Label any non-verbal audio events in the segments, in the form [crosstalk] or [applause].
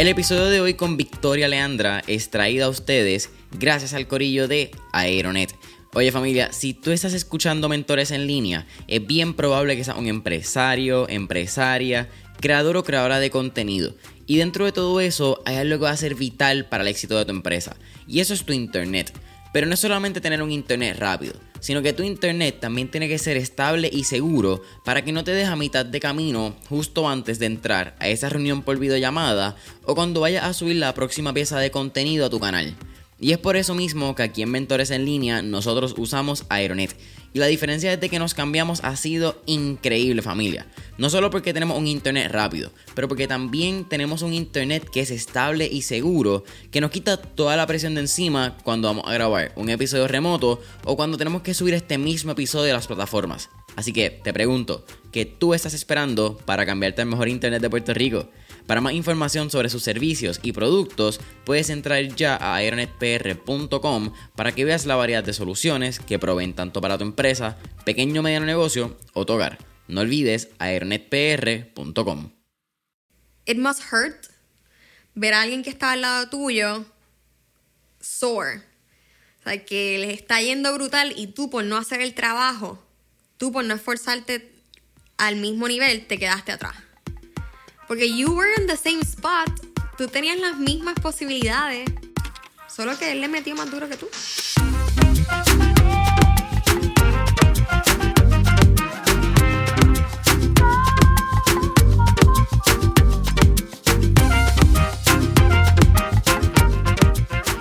El episodio de hoy con Victoria Leandra es traído a ustedes gracias al corillo de Aeronet. Oye familia, si tú estás escuchando mentores en línea, es bien probable que seas un empresario, empresaria, creador o creadora de contenido. Y dentro de todo eso hay algo que va a ser vital para el éxito de tu empresa. Y eso es tu internet. Pero no es solamente tener un internet rápido, sino que tu internet también tiene que ser estable y seguro para que no te deje a mitad de camino justo antes de entrar a esa reunión por videollamada o cuando vayas a subir la próxima pieza de contenido a tu canal. Y es por eso mismo que aquí en Mentores en Línea nosotros usamos Aeronet. Y la diferencia desde que nos cambiamos ha sido increíble familia. No solo porque tenemos un internet rápido, pero porque también tenemos un internet que es estable y seguro, que nos quita toda la presión de encima cuando vamos a grabar un episodio remoto o cuando tenemos que subir este mismo episodio a las plataformas. Así que te pregunto, ¿qué tú estás esperando para cambiarte al mejor internet de Puerto Rico? Para más información sobre sus servicios y productos, puedes entrar ya a aeronetpr.com para que veas la variedad de soluciones que proveen tanto para tu empresa, pequeño o mediano negocio o tu hogar. No olvides aeronetpr.com. It must hurt ver a alguien que está al lado tuyo sore. O sea, que les está yendo brutal y tú por no hacer el trabajo, tú por no esforzarte al mismo nivel, te quedaste atrás. Porque you were in the same spot. Tú tenías las mismas posibilidades. Solo que él le metió más duro que tú.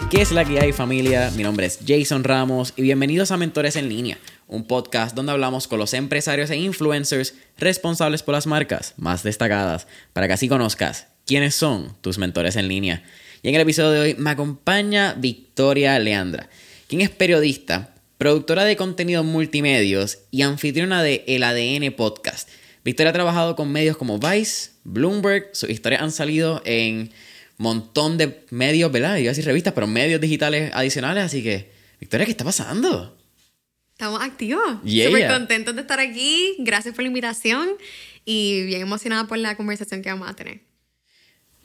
¿Qué es la que hay familia? Mi nombre es Jason Ramos y bienvenidos a Mentores en línea, un podcast donde hablamos con los empresarios e influencers responsables por las marcas más destacadas, para que así conozcas quiénes son tus mentores en línea. Y en el episodio de hoy me acompaña Victoria Leandra, quien es periodista, productora de contenidos multimedios y anfitriona de El ADN Podcast. Victoria ha trabajado con medios como Vice, Bloomberg, sus historias han salido en montón de medios, ¿verdad? Iba a decir revistas, pero medios digitales adicionales. Así que, Victoria, ¿qué está pasando? Estamos activos. Súper contentos de estar aquí. Gracias por la invitación y bien emocionada por la conversación que vamos a tener.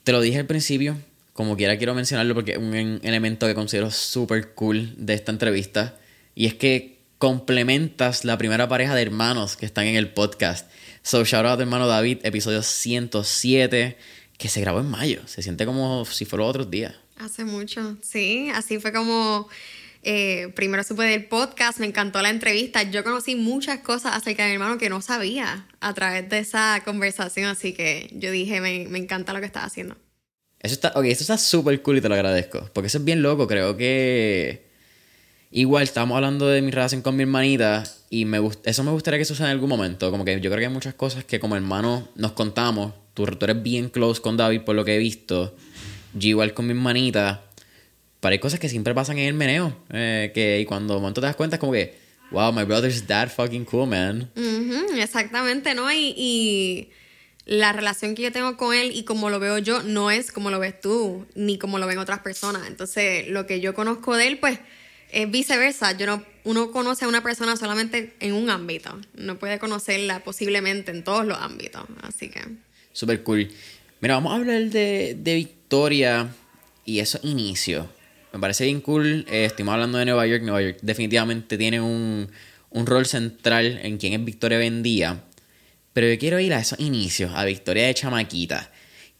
Te lo dije al principio, como quiera quiero mencionarlo porque es un elemento que considero súper cool de esta entrevista. Y es que complementas la primera pareja de hermanos que están en el podcast. So, shout out a tu hermano David, episodio 107 que se grabó en mayo. Se siente como si fuera otros días. Hace mucho, sí. Así fue como eh, primero supe del podcast, me encantó la entrevista. Yo conocí muchas cosas acerca de mi hermano que no sabía a través de esa conversación, así que yo dije, me, me encanta lo que estás haciendo. Eso está, ok, eso está súper cool y te lo agradezco, porque eso es bien loco, creo que... Igual, estamos hablando de mi relación con mi hermanita y me eso me gustaría que suceda en algún momento. Como que yo creo que hay muchas cosas que como hermanos nos contamos tú, eres bien close con David por lo que he visto. Yo igual con mi hermanita. Pero hay cosas que siempre pasan en el meneo. Eh, que y cuando de momento te das cuenta es como que, wow, my brother's that fucking cool, man. exactamente, ¿no? Y, y la relación que yo tengo con él y como lo veo yo no es como lo ves tú, ni como lo ven otras personas. Entonces, lo que yo conozco de él, pues, es viceversa. Yo no, uno conoce a una persona solamente en un ámbito. No puede conocerla posiblemente en todos los ámbitos. Así que super cool. Mira, vamos a hablar de, Victoria y esos inicios. Me parece bien cool. Eh, estamos hablando de Nueva York. Nueva York definitivamente tiene un, un rol central en quién es Victoria Vendía. Pero yo quiero ir a esos inicios, a Victoria de Chamaquita.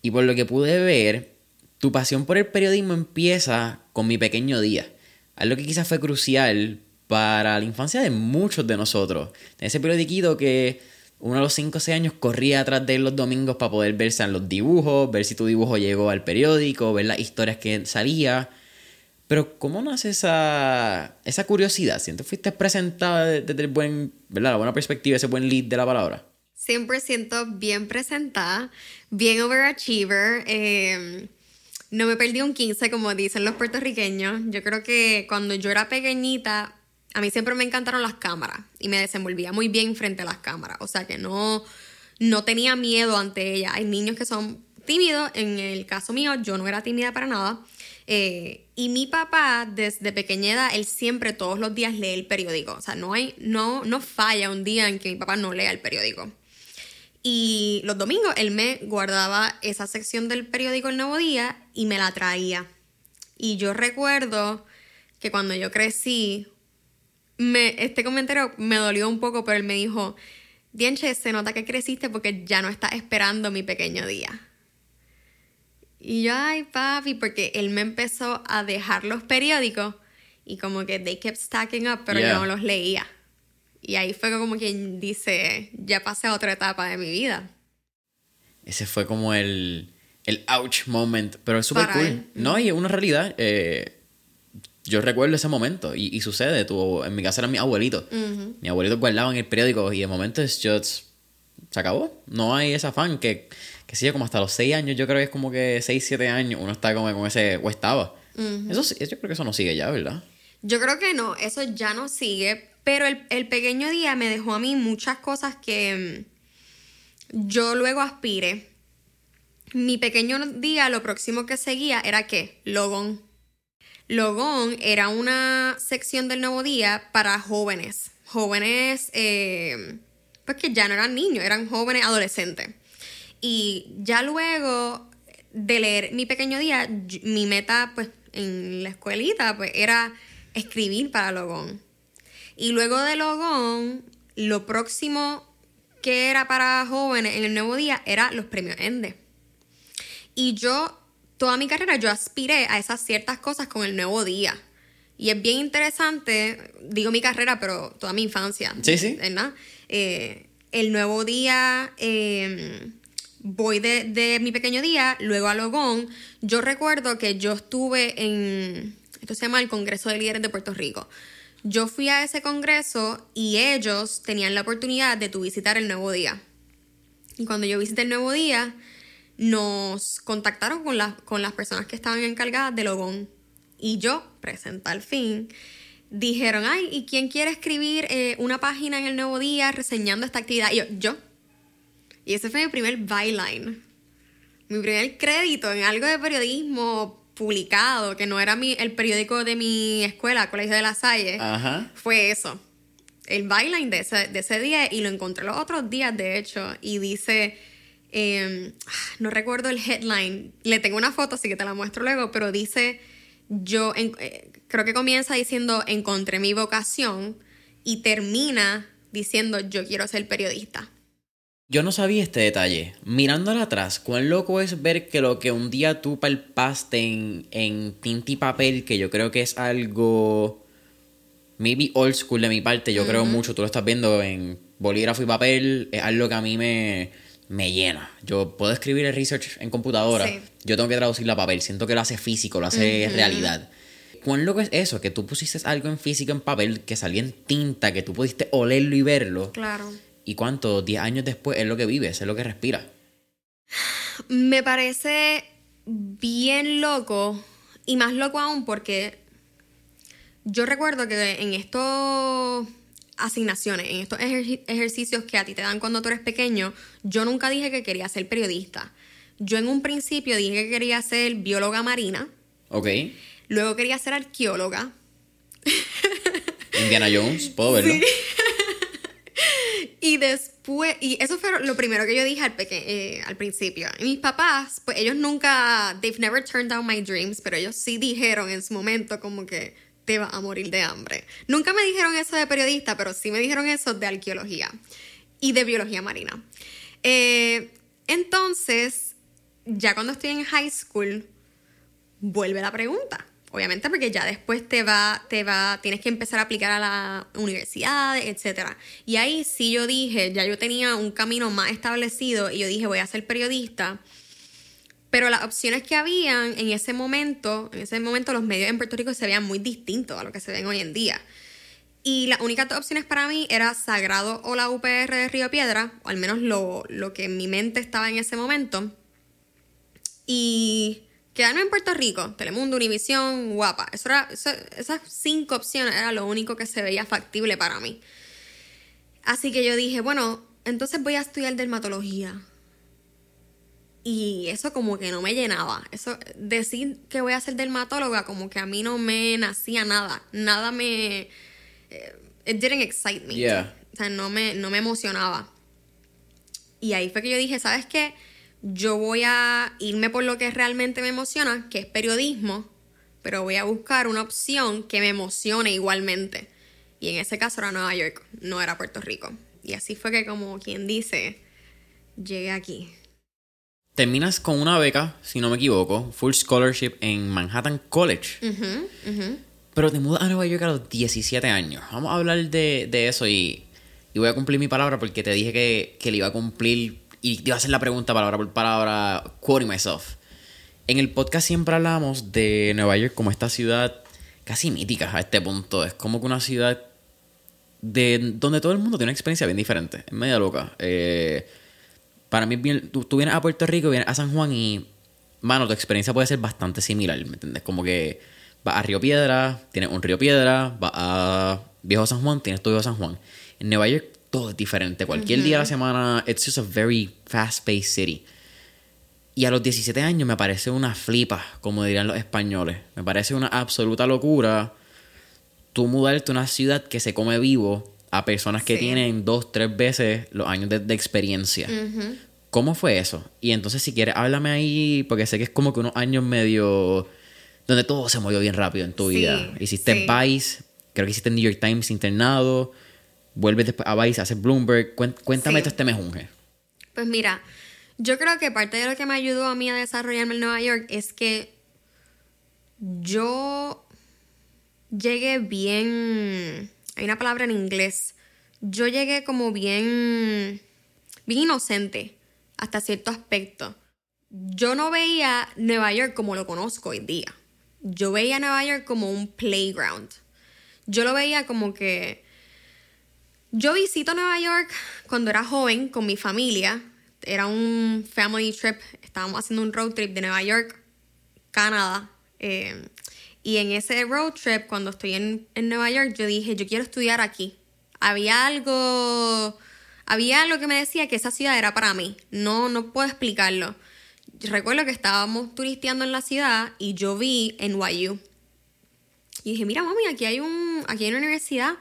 Y por lo que pude ver, tu pasión por el periodismo empieza con mi pequeño día. Algo que quizás fue crucial para la infancia de muchos de nosotros. Ese periodiquito que uno a los 5 o 6 años corría atrás de él los domingos para poder verse en los dibujos, ver si tu dibujo llegó al periódico, ver las historias que salía. Pero ¿cómo nace esa, esa curiosidad? ¿Sientes fuiste presentada desde el buen, ¿verdad? la buena perspectiva, ese buen lead de la palabra? Siempre siento bien presentada, bien overachiever. Eh, no me perdí un 15, como dicen los puertorriqueños. Yo creo que cuando yo era pequeñita, a mí siempre me encantaron las cámaras y me desenvolvía muy bien frente a las cámaras. O sea que no, no tenía miedo ante ellas. Hay niños que son tímidos. En el caso mío, yo no era tímida para nada. Eh, y mi papá, desde pequeña él siempre todos los días lee el periódico. O sea, no, hay, no, no falla un día en que mi papá no lea el periódico. Y los domingos él me guardaba esa sección del periódico El Nuevo Día y me la traía. Y yo recuerdo que cuando yo crecí, me, este comentario me dolió un poco, pero él me dijo, Dienche, se nota que creciste porque ya no estás esperando mi pequeño día. Y yo, ay, papi, porque él me empezó a dejar los periódicos y como que they kept stacking up, pero yo no los leía. Y ahí fue como quien dice, ya pasé a otra etapa de mi vida. Ese fue como el, el ouch moment, pero es súper cool. No, y es una realidad. Eh, yo recuerdo ese momento y, sucede. Tu, en mi casa era mi abuelito. Mi abuelito guardaba en el periódico y de momento es just, se acabó. No hay ese afán que, que sigue como hasta los 6 años. Yo creo que es como que 6, 7 años uno está como con ese, o estaba. Eso yo creo que eso no sigue ya, ¿verdad? Yo creo que no, eso ya no sigue, pero el, el pequeño día me dejó a mí muchas cosas que mm, yo luego aspiré. Mi pequeño día, lo próximo que seguía era qué? Logón. Logón era una sección del nuevo día para jóvenes. Jóvenes, eh, pues que ya no eran niños, eran jóvenes adolescentes. Y ya luego de leer mi pequeño día, mi meta, pues, en la escuelita, pues, era escribir para Logón. Y luego de Logón, lo próximo que era para jóvenes en el nuevo día era los premios ENDE. Y yo toda mi carrera yo aspiré a esas ciertas cosas con el nuevo día. Y es bien interesante, digo mi carrera, pero toda mi infancia. Sí, sí. ¿Verdad? Eh, el nuevo día, em, voy de, de, mi pequeño día, luego a Logón. Yo recuerdo que yo estuve en, esto se llama el Congreso de Líderes de Puerto Rico. Yo fui a ese congreso y ellos tenían la oportunidad de tu visitar el nuevo día. Y cuando yo visité el nuevo día, nos contactaron con, con las personas que estaban encargadas de Logón. Y yo, presenta al fin, dijeron, ay, ¿y quién quiere escribir eh, una página en el Nuevo Día reseñando esta actividad? Y yo, yo. Y ese fue mi primer byline. Mi primer crédito en algo de periodismo publicado, que no era mi, el periódico de mi escuela, Colegio de la Salle, fue eso. El byline de ese, de ese día y lo encontré los otros días, de hecho, y dice Em, no recuerdo el headline, le tengo una foto, así que te la muestro luego, pero dice, yo eh, creo que comienza diciendo, encontré mi vocación y termina diciendo, yo quiero ser periodista. Yo no sabía este detalle. Mirándola atrás, cuán loco es ver que lo que un día tú palpaste en, en tinta y papel, que yo creo que es algo maybe old school de mi parte, yo creo mucho, tú lo estás viendo en bolígrafo y papel, es algo que a mí me, me llena. Yo puedo escribir el research en computadora, yo tengo que traducirlo a papel, siento que lo hace físico, lo hace realidad. ¿Cuán loco es eso? Que tú pusiste algo en físico en papel, que salía en tinta, que tú pudiste olerlo y verlo. Claro. ¿Y cuánto? Diez años después es lo que vives, es lo que respira. Me parece bien loco, y más loco aún porque yo recuerdo que en esto asignaciones, en estos ejercicios que a ti te dan cuando tú eres pequeño, yo nunca dije que quería ser periodista. Yo en un principio dije que quería ser bióloga marina. Ok. Luego quería ser arqueóloga. Indiana Jones, puedo verlo. Y después, y eso fue lo primero que yo dije al, eh, al principio. Y mis papás, pues ellos nunca, they've never turned down my dreams, pero ellos sí dijeron en su momento como que, te vas a morir de hambre. Nunca me dijeron eso de periodista, pero sí me dijeron eso de arqueología y de biología marina. Eh, entonces, ya cuando estoy en high school, vuelve la pregunta. Obviamente porque ya después te va, te va, tienes que empezar a aplicar a la universidad, etc. Y ahí sí yo dije, ya yo tenía un camino más establecido y yo dije voy a ser periodista pero las opciones que habían en ese momento, en ese momento los medios en Puerto Rico se veían muy distintos a lo que se ven hoy en día. Y las únicas dos opciones para mí era Sagrado o la UPR de Río Piedra, o al menos lo, que en mi mente estaba en ese momento. Y quedarme en Puerto Rico, Telemundo, Univisión, Guapa. Eso era, esas cinco opciones era lo único que se veía factible para mí. Así que yo dije, bueno, entonces voy a estudiar dermatología. Y eso como que no me llenaba. Eso, decir que voy a ser dermatóloga, como que a mí no me nacía nada. Nada me. Eh, it didn't excite me. O sea, no me, no me emocionaba. Y ahí fue que yo dije, ¿sabes qué? Yo voy a irme por lo que realmente me emociona, que es periodismo, pero voy a buscar una opción que me emocione igualmente. Y en ese caso era Nueva York, no era Puerto Rico. Y así fue que, como quien dice, llegué aquí. Terminas con una beca, si no me equivoco, full scholarship en Manhattan College. Pero te mudas a Nueva York a los 17 años. Vamos a hablar de, de eso y, y, voy a cumplir mi palabra porque te dije que, que le iba a cumplir y te iba a hacer la pregunta palabra por palabra, quoting myself. En el podcast siempre hablamos de Nueva York como esta ciudad casi mítica a este punto. Es como que una ciudad de donde todo el mundo tiene una experiencia bien diferente. Es media loca. Eh, para mí, bien, tú, tú, vienes a Puerto Rico, vienes a San Juan y, mano, tu experiencia puede ser bastante similar, ¿me entiendes? Como que vas a Río Piedra, tienes un Río Piedra, vas a Viejo San Juan, tienes tu Viejo San Juan. En Nueva York todo es diferente. Cualquier día de la semana, it's just a very fast-paced city. Y a los 17 años me parece una flipa, como dirían los españoles. Me parece una absoluta locura tú mudarte a una ciudad que se come vivo a personas que tienen dos, tres veces los años de, experiencia. ¿Cómo fue eso? Y entonces, si quieres, háblame ahí, porque sé que es como que unos años medio donde todo se movió bien rápido en tu vida. Hiciste Vice, creo que hiciste New York Times internado, vuelves después a Vice, haces Bloomberg. Cuéntame todo este mejunje. Pues mira, yo creo que parte de lo que me ayudó a mí a desarrollarme en Nueva York es que yo llegué bien. Hay una palabra en inglés. Yo llegué como bien. bien inocente hasta cierto aspecto. Yo no veía Nueva York como lo conozco hoy día. Yo veía Nueva York como un playground. Yo lo veía como que. Yo visito Nueva York cuando era joven con mi familia era un family trip, estábamos haciendo un road trip de Nueva York, Canadá. Eh, y en ese road trip, cuando estoy en, en, Nueva York, yo dije, yo quiero estudiar aquí. Había algo, había algo que me decía que esa ciudad era para mí. No, no puedo explicarlo. Recuerdo que estábamos turisteando en la ciudad y yo vi NYU. Y dije, mira mami, aquí hay, un, aquí hay una universidad,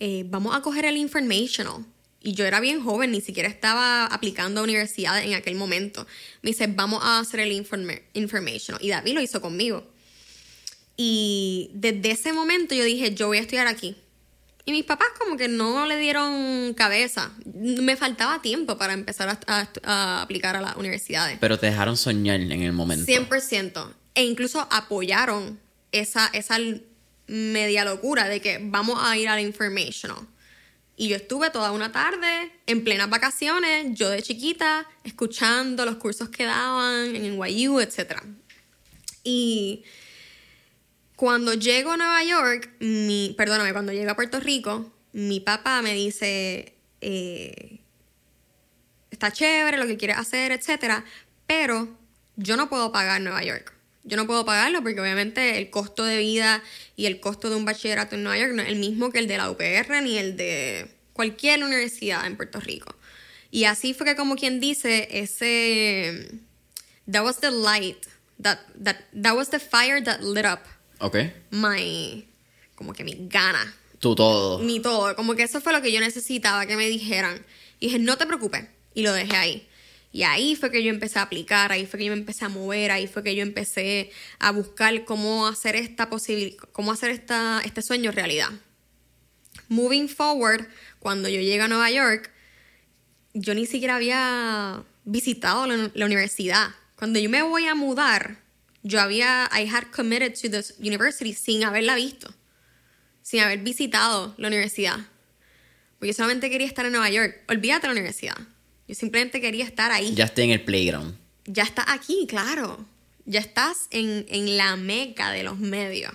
eh, vamos a coger el informational. Y yo era bien joven, ni siquiera estaba aplicando a universidad en aquel momento. Me dice, vamos a hacer el informe, informational. Y David lo hizo conmigo. Y desde ese momento yo dije, yo voy a estudiar aquí. Y mis papás como que no le dieron cabeza. Me faltaba tiempo para empezar a, aplicar a las universidades. Pero te dejaron soñar en el momento. 100%. E incluso apoyaron esa, esa media locura de que vamos a ir al informational. Y yo estuve toda una tarde en plenas vacaciones, yo de chiquita, escuchando los cursos que daban en NYU, etc. Y cuando llego a Nueva York, mi, perdóname, cuando llego a Puerto Rico, mi papá me dice, eh, está chévere lo que quieres hacer, etc. Pero yo no puedo pagar Nueva York. Yo no puedo pagarlo porque obviamente el costo de vida y el costo de un bachillerato en Nueva York no es el mismo que el de la UPR ni el de cualquier universidad en Puerto Rico. Y así fue que como quien dice, ese that was the light that that that was the fire that lit up. Okay. My como que mi gana. Tu todo. Mi todo, como que eso fue lo que yo necesitaba que me dijeran. Y dije, "No te preocupes." Y lo dejé ahí. Y ahí fue que yo empecé a aplicar, ahí fue que yo me empecé a mover, ahí fue que yo empecé a buscar cómo hacer esta cómo hacer esta, este sueño realidad. Moving forward, cuando yo llegué a Nueva York, yo ni siquiera había visitado la, la universidad. Cuando yo me voy a mudar, yo había, I had committed to the university sin haberla visto, sin haber visitado la universidad. Porque yo solamente quería estar en Nueva York. Olvídate la universidad. Yo simplemente quería estar ahí. Ya estoy en el playground. Ya estás aquí, claro. Ya estás en, en la meca de los medios.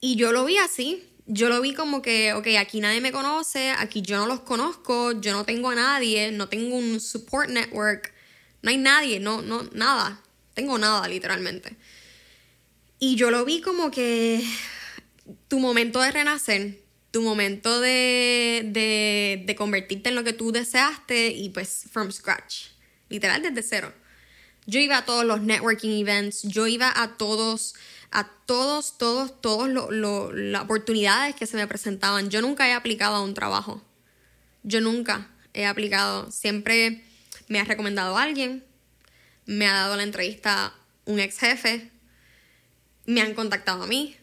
Y yo lo vi así. Yo lo vi como que, ok, aquí nadie me conoce, aquí yo no los conozco, yo no tengo a nadie, no tengo un support network, no hay nadie, no, no, nada. Tengo nada, literalmente. Y yo lo vi como que tu momento de renacer, tu momento de, de, convertirte en lo que tú deseaste y pues from scratch, literal desde cero. Yo iba a todos los networking events, yo iba a todos, a todos, todos, todos las oportunidades que se me presentaban. Yo nunca he aplicado a un trabajo. Yo nunca he aplicado. Siempre me ha recomendado a alguien, me ha dado la entrevista un ex jefe, me han contactado a mí,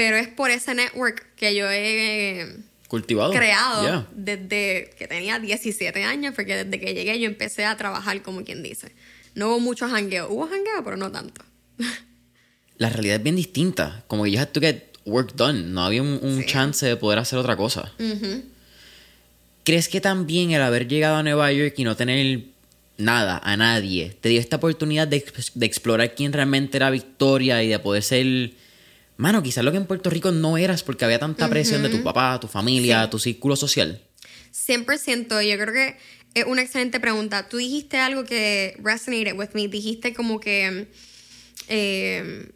pero es por ese network que yo he cultivado creado Yeah. desde que tenía 17 años, porque desde que llegué yo empecé a trabajar como quien dice. No hubo mucho jangueo, hubo jangueo, pero no tanto. [laughs] La realidad es bien distinta. Como que you had to get work done. No había un, un Sí. chance de poder hacer otra cosa. ¿Crees que también el haber llegado a Nueva York y no tener nada, a nadie, te dio esta oportunidad de, de explorar quién realmente era Victoria y de poder ser... Mano, quizás lo que en Puerto Rico no eras porque había tanta presión de tu papá, tu familia, Sí. tu círculo social. 100%, yo creo que es una excelente pregunta. Tú dijiste algo que resonated with me. Dijiste como que eh,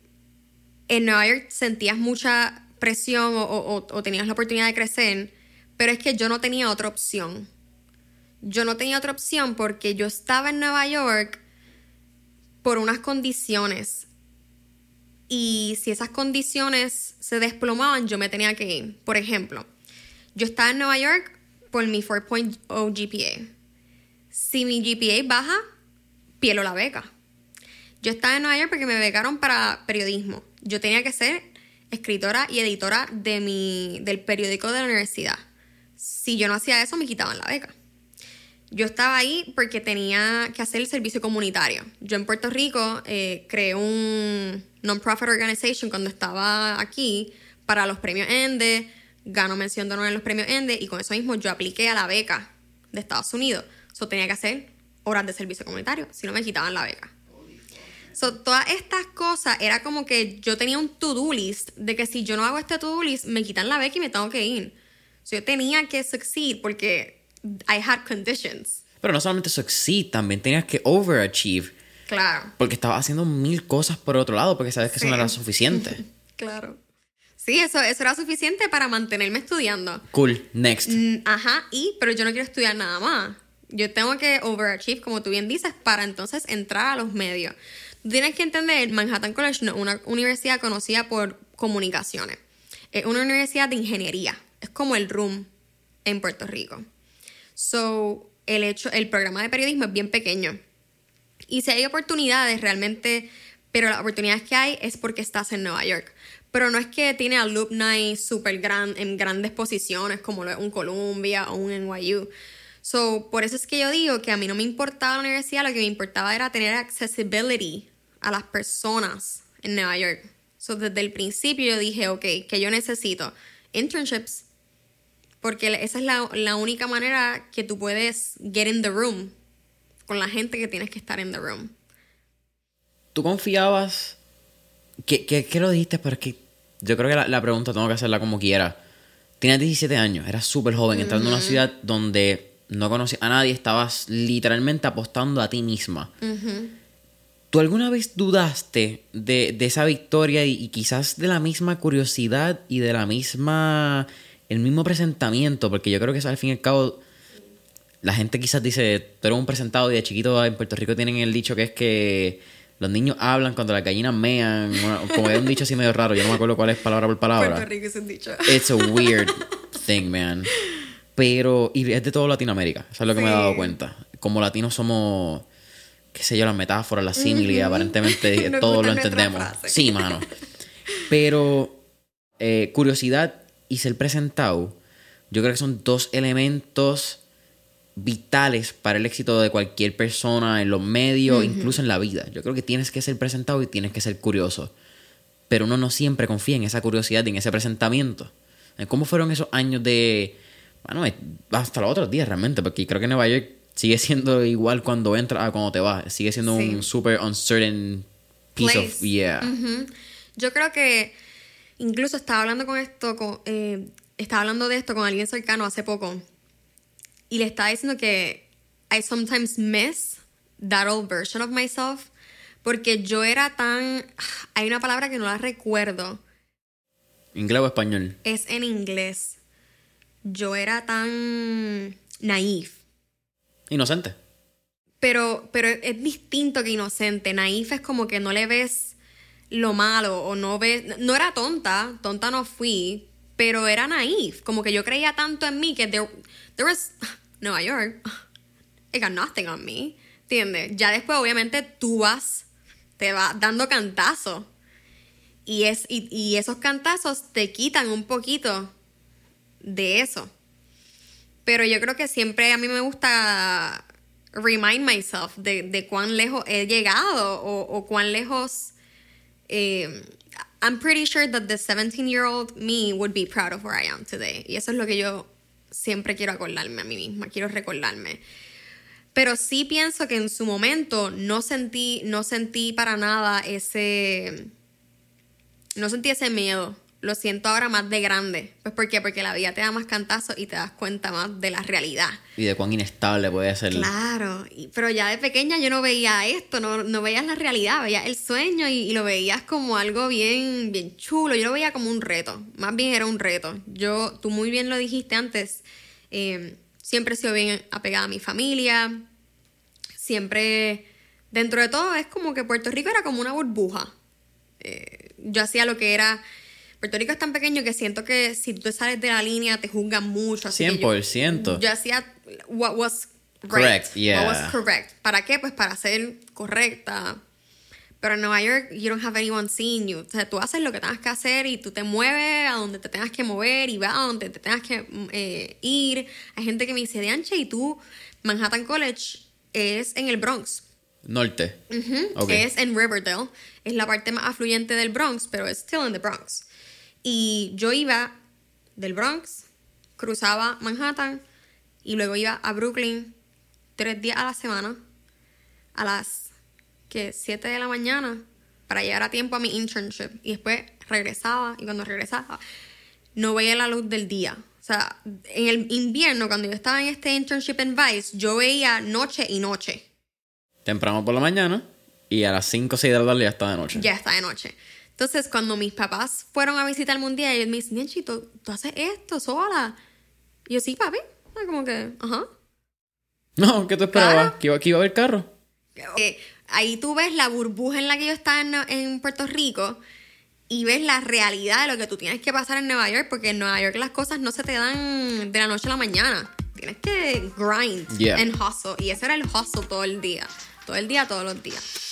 en Nueva York sentías mucha presión o, o- o tenías la oportunidad de crecer, pero es que yo no tenía otra opción. Yo no tenía otra opción porque yo estaba en Nueva York por unas condiciones. Y si esas condiciones se desplomaban, yo me tenía que ir. Por ejemplo, yo estaba en Nueva York por mi 4.0 GPA. Si mi GPA baja, pielo la beca. Yo estaba en Nueva York porque me becaron para periodismo. Yo tenía que ser escritora y editora de mi, del periódico de la universidad. Si yo no hacía eso, me quitaban la beca. Yo estaba ahí porque tenía que hacer el servicio comunitario. Yo en Puerto Rico eh, creé un non-profit organization cuando estaba aquí para los premios ENDE, ganó mención de honor en los premios ENDE y con eso mismo yo apliqué a la beca de Estados Unidos. So tenía que hacer horas de servicio comunitario, si no me quitaban la beca. So, todas estas cosas era como que yo tenía un to-do list de que si yo no hago este to-do list, me quitan la beca y me tengo que ir. So, yo tenía que succeed porque I had conditions. Pero no solamente succeed, también tenías que overachieve. Claro. Porque estabas haciendo mil cosas por otro lado porque sabes que eso no Sí. era suficiente. [laughs] Claro. Sí, eso, eso era suficiente para mantenerme estudiando. Cool, next. Mm, Ajá, y, pero yo no quiero estudiar nada más. Yo tengo que overachieve, como tú bien dices, para entonces entrar a los medios. Tienes que entender, Manhattan College no es una universidad conocida por comunicaciones. Es una universidad de ingeniería. Es como el RUM en Puerto Rico. So, el, hecho, el programa de periodismo es bien pequeño. Y si hay oportunidades realmente, pero las oportunidades que hay es porque estás en Nueva York. Pero no es que tiene alumni super gran, en grandes posiciones como lo es un Columbia o un NYU. So, por eso es que yo digo que a mí no me importaba la universidad, lo que me importaba era tener accessibility a las personas en Nueva York. So, desde el principio yo dije, ok, que yo necesito internships, porque esa es la, la única manera que tú puedes get in the room con la gente que tienes que estar en the room. ¿Tú confiabas? ¿Qué, qué, qué lo dijiste? Pero es que yo creo que la, la pregunta tengo que hacerla como quiera. Tienes 17 años, eras súper joven, entrando a una ciudad donde no conocías a nadie, estabas literalmente apostando a ti misma. ¿Tú alguna vez dudaste de, de esa victoria y, y quizás de la misma curiosidad y de la misma. El mismo presentamiento? Porque yo creo que al fin y al cabo. La gente quizás dice, tú eres un presentado y de chiquito en Puerto Rico tienen el dicho que es que los niños hablan cuando las gallinas mean. una- como es un dicho así medio raro, yo no me acuerdo cuál es palabra por palabra. Puerto Rico es un dicho. It's a weird [laughs] thing, man. Pero, y es de todo Latinoamérica, eso es lo que me he dado cuenta. Como latinos somos, qué sé yo, las metáforas, las símiles, aparentemente [laughs] Nos todos lo entendemos. Sí, mano. Pero, eh, curiosidad y ser presentado, yo creo que son dos elementos vitales para el éxito de cualquier persona en los medios, incluso en la vida. Yo creo que tienes que ser presentado y tienes que ser curioso. Pero uno no siempre confía en esa curiosidad y en ese presentamiento. ¿Cómo fueron esos años de... Bueno, eh, hasta los otros días realmente, porque creo que Nueva York sigue siendo igual cuando entras a cuando te vas. Sigue siendo Sí. un super uncertain piece of... Place. Yeah. Ujú. Yo creo que incluso estaba hablando con esto, con, eh, estaba hablando de esto con alguien cercano hace poco y le estaba diciendo que I sometimes miss that old version of myself porque yo era tan... Hay una palabra que no la recuerdo, ¿Inglés o español? es en inglés. Yo era tan naif. Inocente. Pero, pero es distinto que inocente. Naif es como que no le ves lo malo o no ves... No era tonta, tonta no fui, pero era naif. Como que yo creía tanto en mí que there, there was... [sighs] Nueva York. [sighs] it got nothing on me. ¿Entiendes? Ya después, obviamente, tú vas, te vas dando cantazos. Y, es, y, y esos cantazos te quitan un poquito de eso. Pero yo creo que siempre a mí me gusta remind myself de, de cuán lejos he llegado o, o cuán lejos. Eh, I'm pretty sure that the 17 year old me would be proud of where I am today. Y eso es lo que yo siempre quiero acordarme a mí misma, quiero recordarme. Pero sí pienso que en su momento no sentí, no sentí para nada ese. No sentí ese miedo lo siento ahora más de grande. Pues ¿por qué? Porque la vida te da más cantazos y te das cuenta más de la realidad. Y de cuán inestable puede ser. Claro, pero ya de pequeña yo no veía esto, no, no veías la realidad, veías el sueño y, lo veías como algo bien, bien chulo. Yo lo veía como un reto, más bien era un reto. Yo, tú muy bien lo dijiste antes, eh, siempre he sido bien apegada a mi familia, siempre, dentro de todo, es como que Puerto Rico era como una burbuja. Eh, yo hacía lo que era Puerto Rico es tan pequeño que siento que si tú te sales de la línea te juzgan mucho. Así 100%. yo, hacía what was correct. yeah. What was correct. ¿Para qué? Pues para ser correcta. Pero en Nueva York, you don't have anyone seeing you. O sea, tú haces lo que tengas que hacer y tú te mueves a donde te tengas que mover y vas a donde te tengas que eh, ir. Hay gente que me dice, de ancha, y tú, Manhattan College es en el Bronx. Norte. Es en Riverdale. Es la parte más afluyente del Bronx, pero es still in the Bronx. Y yo iba del Bronx, cruzaba Manhattan y luego iba a Brooklyn tres días a la semana, a las que 7 de la mañana, para llegar a tiempo a mi internship. Y después regresaba y cuando regresaba no veía la luz del día. O sea, en el invierno, cuando yo estaba en este internship en Vice, yo veía noche y noche. Temprano por la mañana y a las 5 o 6 de la tarde ya está de noche. Ya está de noche. Entonces, cuando mis papás fueron a visitar el mundial, ellos me dicen, Nienchito, ¿tú haces esto sola? Y yo, sí, papi. Como que, ajá. No, ¿qué tú esperabas? ¿Que, iba, ¿Que, iba, a haber carro? Eh, ahí tú ves la burbuja en la que yo estaba en, Puerto Rico y ves la realidad de lo que tú tienes que pasar en Nueva York, porque en Nueva York las cosas no se te dan de la noche a la mañana. Tienes que grind and hustle. Y eso era el hustle todo el día. Todo el día, todos los días.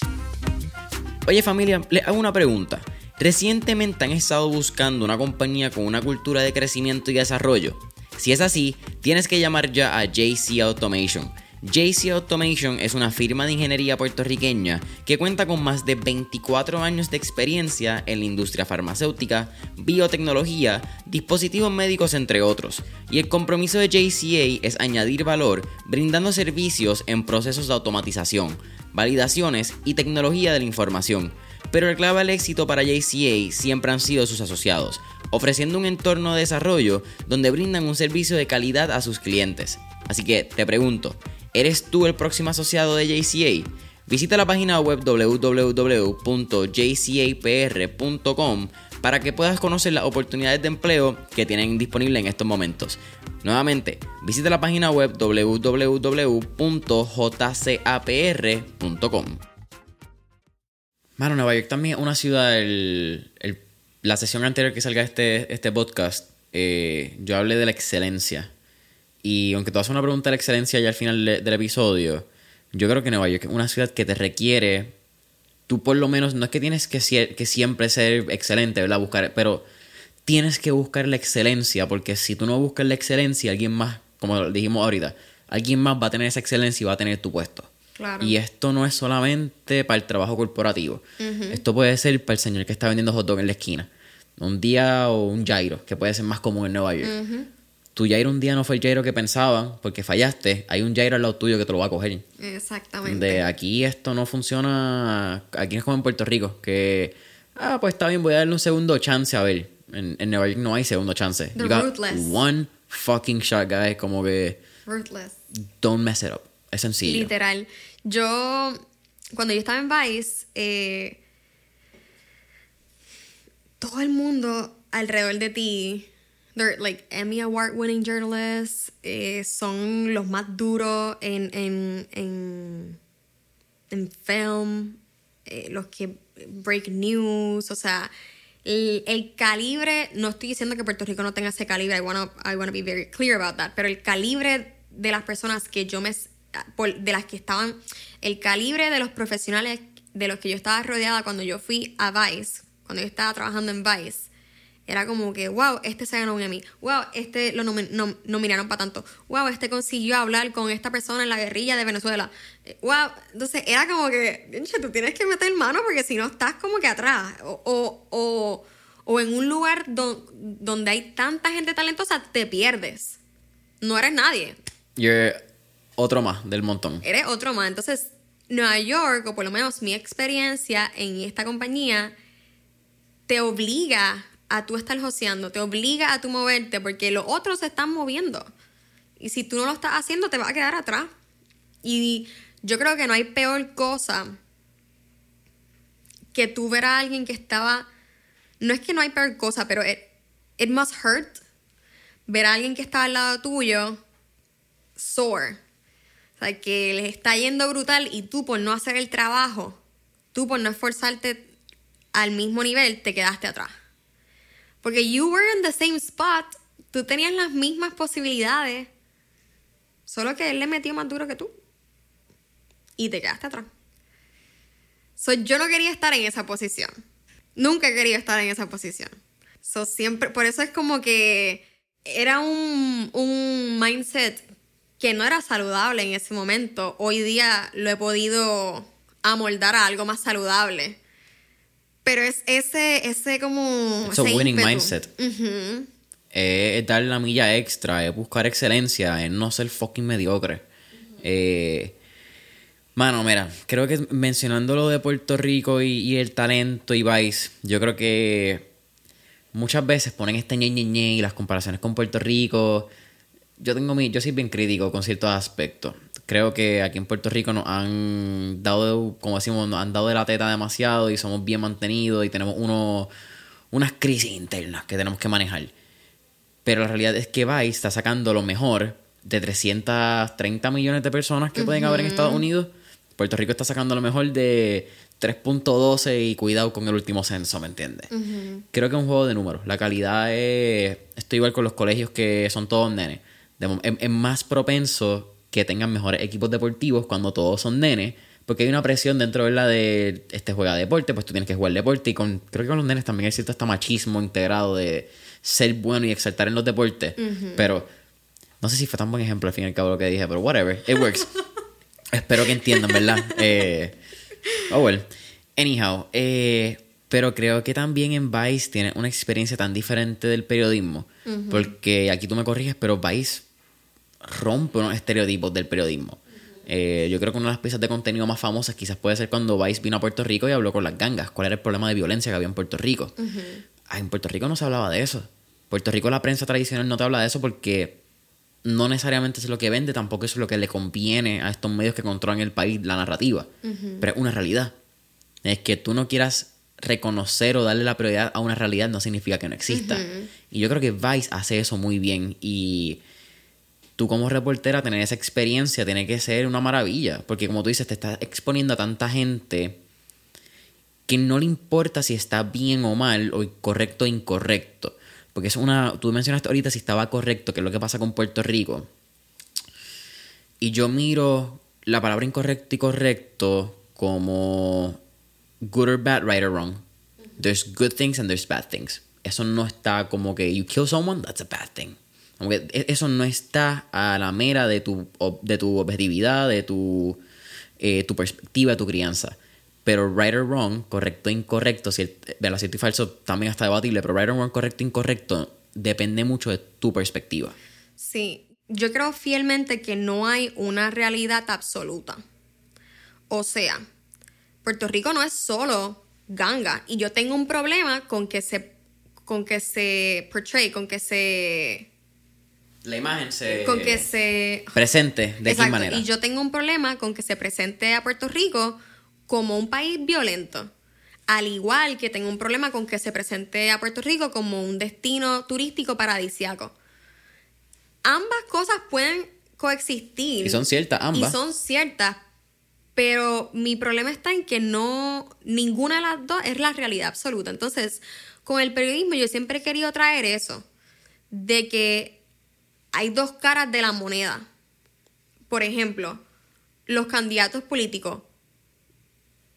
Oye familia, les hago una pregunta. Recientemente han estado buscando una compañía con una cultura de crecimiento y desarrollo. Si es así, tienes que llamar ya a JC Automation. JC Automation es una firma de ingeniería puertorriqueña que cuenta con más de 24 años de experiencia en la industria farmacéutica, biotecnología, dispositivos médicos entre otros. Y el compromiso de JCA es añadir valor brindando servicios en procesos de automatización, validaciones y tecnología de la información. Pero el clave al éxito para JCA siempre han sido sus asociados, ofreciendo un entorno de desarrollo donde brindan un servicio de calidad a sus clientes. Así que te pregunto, ¿eres tú el próximo asociado de JCA? Visita la página web www.jcapr.com para que puedas conocer las oportunidades de empleo que tienen disponibles en estos momentos. Nuevamente, visita la página web www.jcapr.com. Mano, Nueva York también es una ciudad. la sesión anterior que salga este, este podcast, eh, yo hablé de la excelencia. Y aunque tú haces una pregunta de la excelencia ya al final del episodio, yo creo que Nueva York es una ciudad que te requiere tú por lo menos, no es que tienes que, que siempre ser excelente, ¿verdad? Buscar, pero tienes que buscar la excelencia, porque si tú no buscas la excelencia, alguien más, como dijimos ahorita, alguien más va a tener esa excelencia y va a tener tu puesto. Claro. Y esto no es solamente para el trabajo corporativo. Esto puede ser para el señor que está vendiendo hot dog en la esquina. Un día o un gyro, que puede ser más común en Nueva York tu Jairo un día no fue el Jairo que pensaban porque fallaste, hay un Jairo al lado tuyo que te lo va a coger. Exactamente. De aquí esto no funciona, aquí es como en Puerto Rico, que, ah, pues está bien, voy a darle un segundo chance a ver. En, en Nueva York no hay segundo chance. The ruthless. one fucking shot, guys, como que... Ruthless. Don't mess it up. Es sencillo. Literal. Yo, cuando yo estaba en Vice, eh, todo el mundo alrededor de ti they're like Emmy Award winning journalists, eh, son los más duros en, en, en, en film, eh, los que break news, o sea, el, el, calibre, no estoy diciendo que Puerto Rico no tenga ese calibre, I wanna, I wanna be very clear about that, pero el calibre de las personas que yo me de las que estaban, el calibre de los profesionales de los que yo estaba rodeada cuando yo fui a Vice, cuando yo estaba trabajando en Vice, era como que, wow, este se ganó un Emmy, wow, este lo nominaron para tanto, wow, este consiguió hablar con esta persona en la guerrilla de Venezuela, wow, entonces era como que, tú tienes que meter mano porque si no estás como que atrás, o, o, o, en un lugar donde hay tanta gente talentosa, te pierdes, no eres nadie. You're otro más del montón. Eres otro más, entonces Nueva York, o por lo menos mi experiencia en esta compañía, te obliga a tú estar joseando, te obliga a tú moverte porque los otros se están moviendo. Y si tú no lo estás haciendo, te va a quedar atrás. Y yo creo que no hay peor cosa que tú ver a alguien que estaba. No es que no hay peor cosa, pero it, it must hurt ver a alguien que estaba al lado tuyo sore sea, que les está yendo brutal y tú por no hacer el trabajo, tú por no esforzarte al mismo nivel, te quedaste atrás. Porque you were in the same spot, tú tenías las mismas posibilidades, solo que él le metió más duro que tú. Y te quedaste atrás. So, yo no quería estar en esa posición. Nunca he querido estar en esa posición. So, siempre, por eso es como que era un, un mindset que no era saludable en ese momento, hoy día lo he podido amoldar a algo más saludable. Pero es ese, ese como... Es un winning mindset. es dar la milla extra, es buscar excelencia, es no ser fucking mediocre. Eh, mano, mira, creo que mencionando lo de Puerto Rico y, el talento y Vice, yo creo que muchas veces ponen este ñe, ñe, ñe y las comparaciones con Puerto Rico yo tengo mi, yo soy bien crítico con ciertos aspectos. Creo que aquí en Puerto Rico nos han dado, como decimos, nos han dado de la teta demasiado y somos bien mantenidos y tenemos uno, unas crisis internas que tenemos que manejar. Pero la realidad es que Vice está sacando lo mejor de 330 millones de personas que pueden haber en Estados Unidos. Puerto Rico está sacando lo mejor de 3.12 y cuidado con el último censo, ¿me entiendes? Creo que es un juego de números. La calidad es... Estoy igual con los colegios que son todos nenes es, más propenso que tengan mejores equipos deportivos cuando todos son nenes, porque hay una presión dentro de la de este juega deporte, pues tú tienes que jugar deporte y con creo que con los nenes también hay cierto hasta machismo integrado de ser bueno y exaltar en los deportes, pero no sé si fue tan buen ejemplo al fin y al cabo lo que dije, pero whatever, it works. [laughs] Espero que entiendan, ¿verdad? Eh, oh well. Anyhow, eh, pero creo que también en Vice tiene una experiencia tan diferente del periodismo, porque aquí tú me corriges, pero Vice rompe unos estereotipos del periodismo. Eh, yo creo que una de las piezas de contenido más famosas quizás puede ser cuando Vice vino a Puerto Rico y habló con las gangas. ¿Cuál era el problema de violencia que había en Puerto Rico? Ah, en Puerto Rico no se hablaba de eso. Puerto Rico la prensa tradicional no te habla de eso porque no necesariamente es lo que vende, tampoco es lo que le conviene a estos medios que controlan el país, la narrativa. Pero es una realidad. Es que tú no quieras reconocer o darle la prioridad a una realidad no significa que no exista. Y yo creo que Vice hace eso muy bien y tú como reportera tener esa experiencia tiene que ser una maravilla, porque como tú dices, te estás exponiendo a tanta gente que no le importa si está bien o mal, o correcto o incorrecto. Porque es una. Tú mencionaste ahorita si estaba correcto, que es lo que pasa con Puerto Rico. Y yo miro la palabra incorrecto y correcto como good or bad, right or wrong. There's good things and there's bad things. Eso no está como que you kill someone, that's a bad thing. E, eso no está a la mera de tu, de tu objetividad, de tu, eh, tu perspectiva, de tu crianza. Pero right or wrong, correcto e incorrecto, el, cierto y falso también está debatible, pero right or wrong, correcto e incorrecto, depende mucho de tu perspectiva. Sí, yo creo fielmente que no hay una realidad absoluta. O sea, Puerto Rico no es solo ganga. Y yo tengo un problema con que se, con que se portray, con que se la imagen se con que se presente de qué manera. Y yo tengo un problema con que se presente a Puerto Rico como un país violento. Al igual que tengo un problema con que se presente a Puerto Rico como un destino turístico paradisiaco. Ambas cosas pueden coexistir. Y son ciertas, ambas. Y son ciertas. Pero mi problema está en que no. Ninguna de las dos es la realidad absoluta. Entonces, con el periodismo yo siempre he querido traer eso. De que hay dos caras de la moneda. Por ejemplo, los candidatos políticos.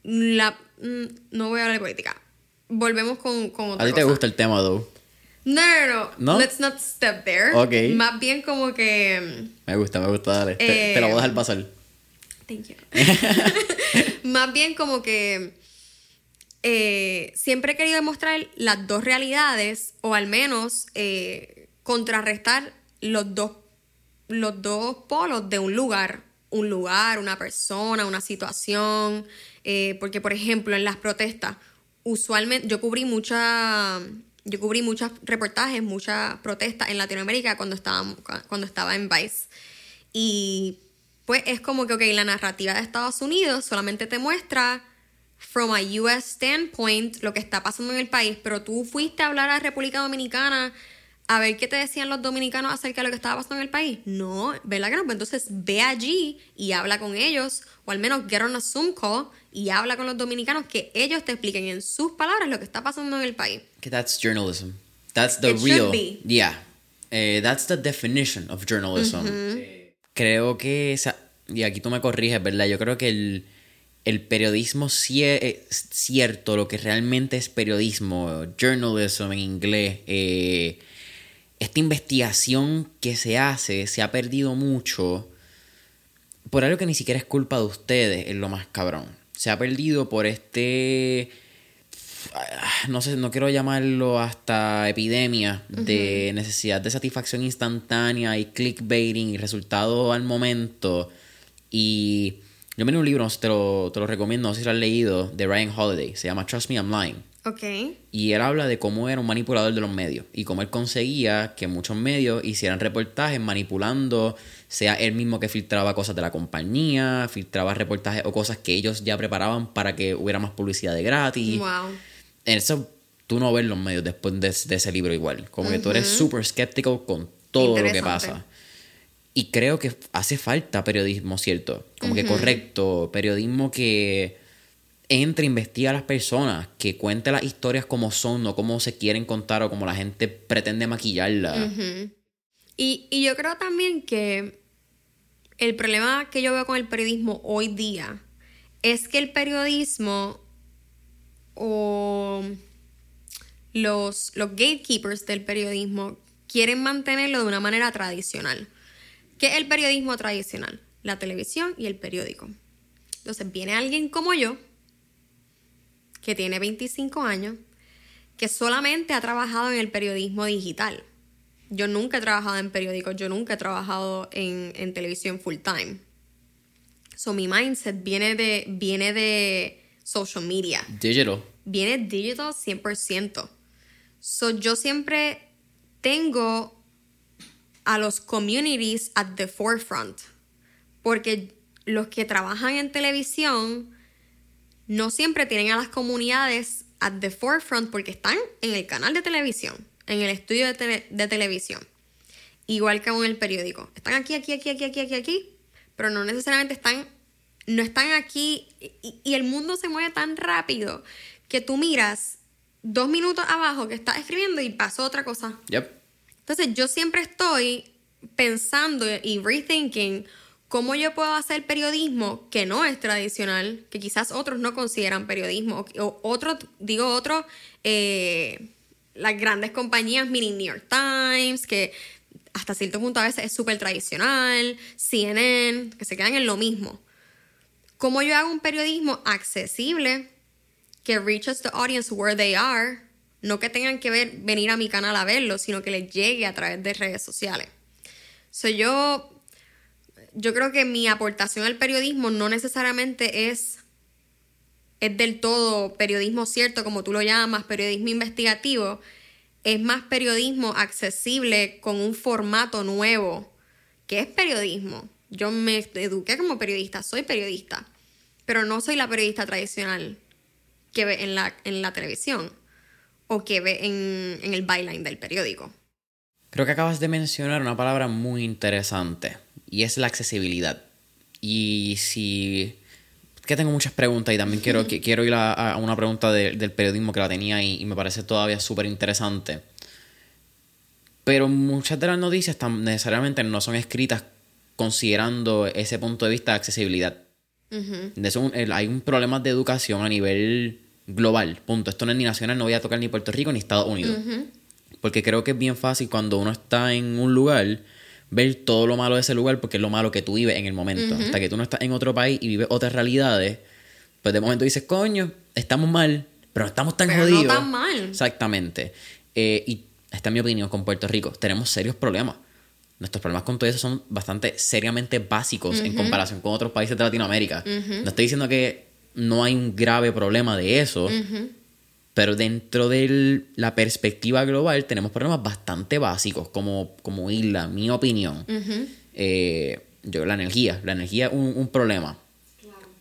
La, mm, no voy a hablar de política. Volvemos con, con otra ¿A ti te cosa. gusta el tema, though? No, no, no, ¿No? Let's not step there. Ok. Más bien como que. Me gusta, me gusta, dale. Te, Eh, te lo voy a dejar pasar. Thank you. [laughs] [laughs] Más bien como que eh, siempre he querido demostrar las dos realidades o al menos eh, contrarrestar los dos, los dos polos de un lugar. Un lugar, una persona, una situación. eh, porque, por ejemplo, en las protestas, usualmente yo cubrí mucha... Yo cubrí muchos reportajes, muchas protestas en Latinoamérica cuando estaba, cuando estaba en Vice. Y pues es como que, ok, la narrativa de Estados Unidos solamente te muestra from a US standpoint lo que está pasando en el país, pero tú fuiste a hablar a República Dominicana a ver qué te decían los dominicanos acerca de lo que estaba pasando en el país. No, ¿verdad que no? Pues entonces ve allí y habla con ellos, o al menos get on a Zoom call y habla con los dominicanos que ellos te expliquen en sus palabras lo que está pasando en el país. Que that's journalism. That's the It should real. be. Yeah. Eh, that's the definition of journalism. Creo que esa. Y aquí tú me corriges, ¿verdad? Yo creo que el, el periodismo cie- eh, es cierto, lo que realmente es periodismo, journalism en inglés, eh, esta investigación que se hace se ha perdido mucho por algo que ni siquiera es culpa de ustedes, es lo más cabrón. Se ha perdido por este ah, no sé, no quiero llamarlo hasta epidemia de necesidad de satisfacción instantánea y clickbaiting y resultado al momento. Y yo me leí un libro, te lo, te lo recomiendo, no sé si lo has leído, de Ryan Holiday, se llama Trust Me I'm Lying. Ok. Y él habla de cómo era un manipulador de los medios y cómo él conseguía que muchos medios hicieran reportajes manipulando, sea él mismo que filtraba cosas de la compañía, filtraba reportajes o cosas que ellos ya preparaban para que hubiera más publicidad de gratis. Wow. Eso tú no ves los medios después de, de ese libro igual. Como que tú eres súper escéptico con todo lo que pasa. Y creo que hace falta periodismo, ¿cierto? Como que correcto, periodismo que entre, investiga a las personas, que cuente las historias como son, no como se quieren contar o como la gente pretende maquillarla. Y, y yo creo también que el problema que yo veo con el periodismo hoy día es que el periodismo o los, los gatekeepers del periodismo quieren mantenerlo de una manera tradicional. ¿Qué es el periodismo tradicional? La televisión y el periódico. Entonces viene alguien como yo, que tiene 25 años, que solamente ha trabajado en el periodismo digital. Yo nunca he trabajado en periódicos, yo nunca he trabajado en, en televisión full time. So mi mindset viene de, viene de social media, Digital. viene digital 100%. So yo siempre tengo a los communities at the forefront. Porque los que trabajan en televisión no siempre tienen a las comunidades at the forefront porque están en el canal de televisión, en el estudio de, tele- de televisión. Igual que en el periódico. Están aquí, aquí, aquí, aquí, aquí, aquí, aquí, pero no necesariamente están, no están aquí. Y, y el mundo se mueve tan rápido que tú miras dos minutos abajo que estás escribiendo y pasó otra cosa. Yep. Entonces yo siempre estoy pensando y rethinking cómo yo puedo hacer periodismo que no es tradicional, que quizás otros no consideran periodismo, o, o otros, digo otros, eh, las grandes compañías, mini New York Times, que hasta cierto punto a veces es súper tradicional, CNN, que se quedan en lo mismo. ¿Cómo yo hago un periodismo accesible que reaches the audience where they are? No que tengan que ver, venir a mi canal a verlo, sino que les llegue a través de redes sociales. So, yo, yo creo que mi aportación al periodismo no necesariamente es, es del todo periodismo cierto, como tú lo llamas, periodismo investigativo. Es más periodismo accesible con un formato nuevo, que es periodismo. Yo me eduqué como periodista, soy periodista, pero no soy la periodista tradicional que ve en la, en la televisión o que ve en, en el byline del periódico. Creo que acabas de mencionar una palabra muy interesante y es la accesibilidad. Y si... que tengo muchas preguntas y también quiero, [laughs] que- quiero ir a, a una pregunta de- del periodismo que la tenía y, y me parece todavía súper interesante. Pero muchas de las noticias tan necesariamente no son escritas considerando ese punto de vista de accesibilidad. De eso, el- hay un problema de educación a nivel global, punto. Esto no es ni nacional, no voy a tocar ni Puerto Rico ni Estados Unidos. Porque creo que es bien fácil cuando uno está en un lugar ver todo lo malo de ese lugar porque es lo malo que tú vives en el momento. Hasta que tú no estás en otro país y vives otras realidades, pues de momento dices, coño, estamos mal, pero no estamos tan Pero no jodidos. tan mal. Exactamente. Eh, y esta es mi opinión con Puerto Rico. Tenemos serios problemas. Nuestros problemas con todo eso son bastante seriamente básicos en comparación con otros países de Latinoamérica. No estoy diciendo que no hay un grave problema de eso, pero dentro de la perspectiva global tenemos problemas bastante básicos como, como isla, mi opinión. Eh, yo, la energía. La energía es un, un problema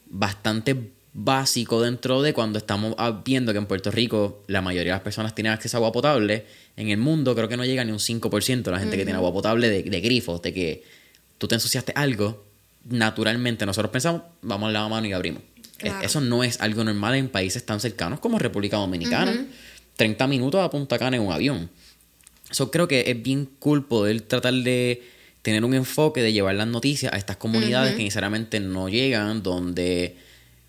bastante básico dentro de cuando estamos ah, viendo que en Puerto Rico la mayoría de las personas tienen acceso a agua potable. En el mundo creo que no llega ni un 5% de la gente que tiene agua potable de, de grifos, de que tú te ensuciaste algo, naturalmente nosotros pensamos, vamos a la mano y abrimos. E- Claro. Eso no es algo normal en países tan cercanos como República Dominicana. 30 minutos a Punta Cana en un avión. Eso creo que es bien cool poder tratar de tener un enfoque de llevar las noticias a estas comunidades que necesariamente no llegan, donde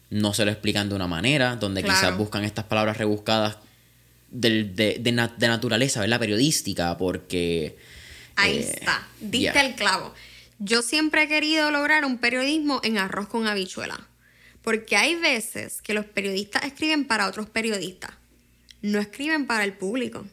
no se lo explican de una manera, donde Claro. quizás buscan estas palabras rebuscadas de, de na- de naturaleza, ¿verdad? Periodística, porque... Ahí eh, está, diste el clavo. Yo siempre he querido lograr un periodismo en arroz con habichuela. Porque hay veces que los periodistas escriben para otros periodistas, no escriben para el público.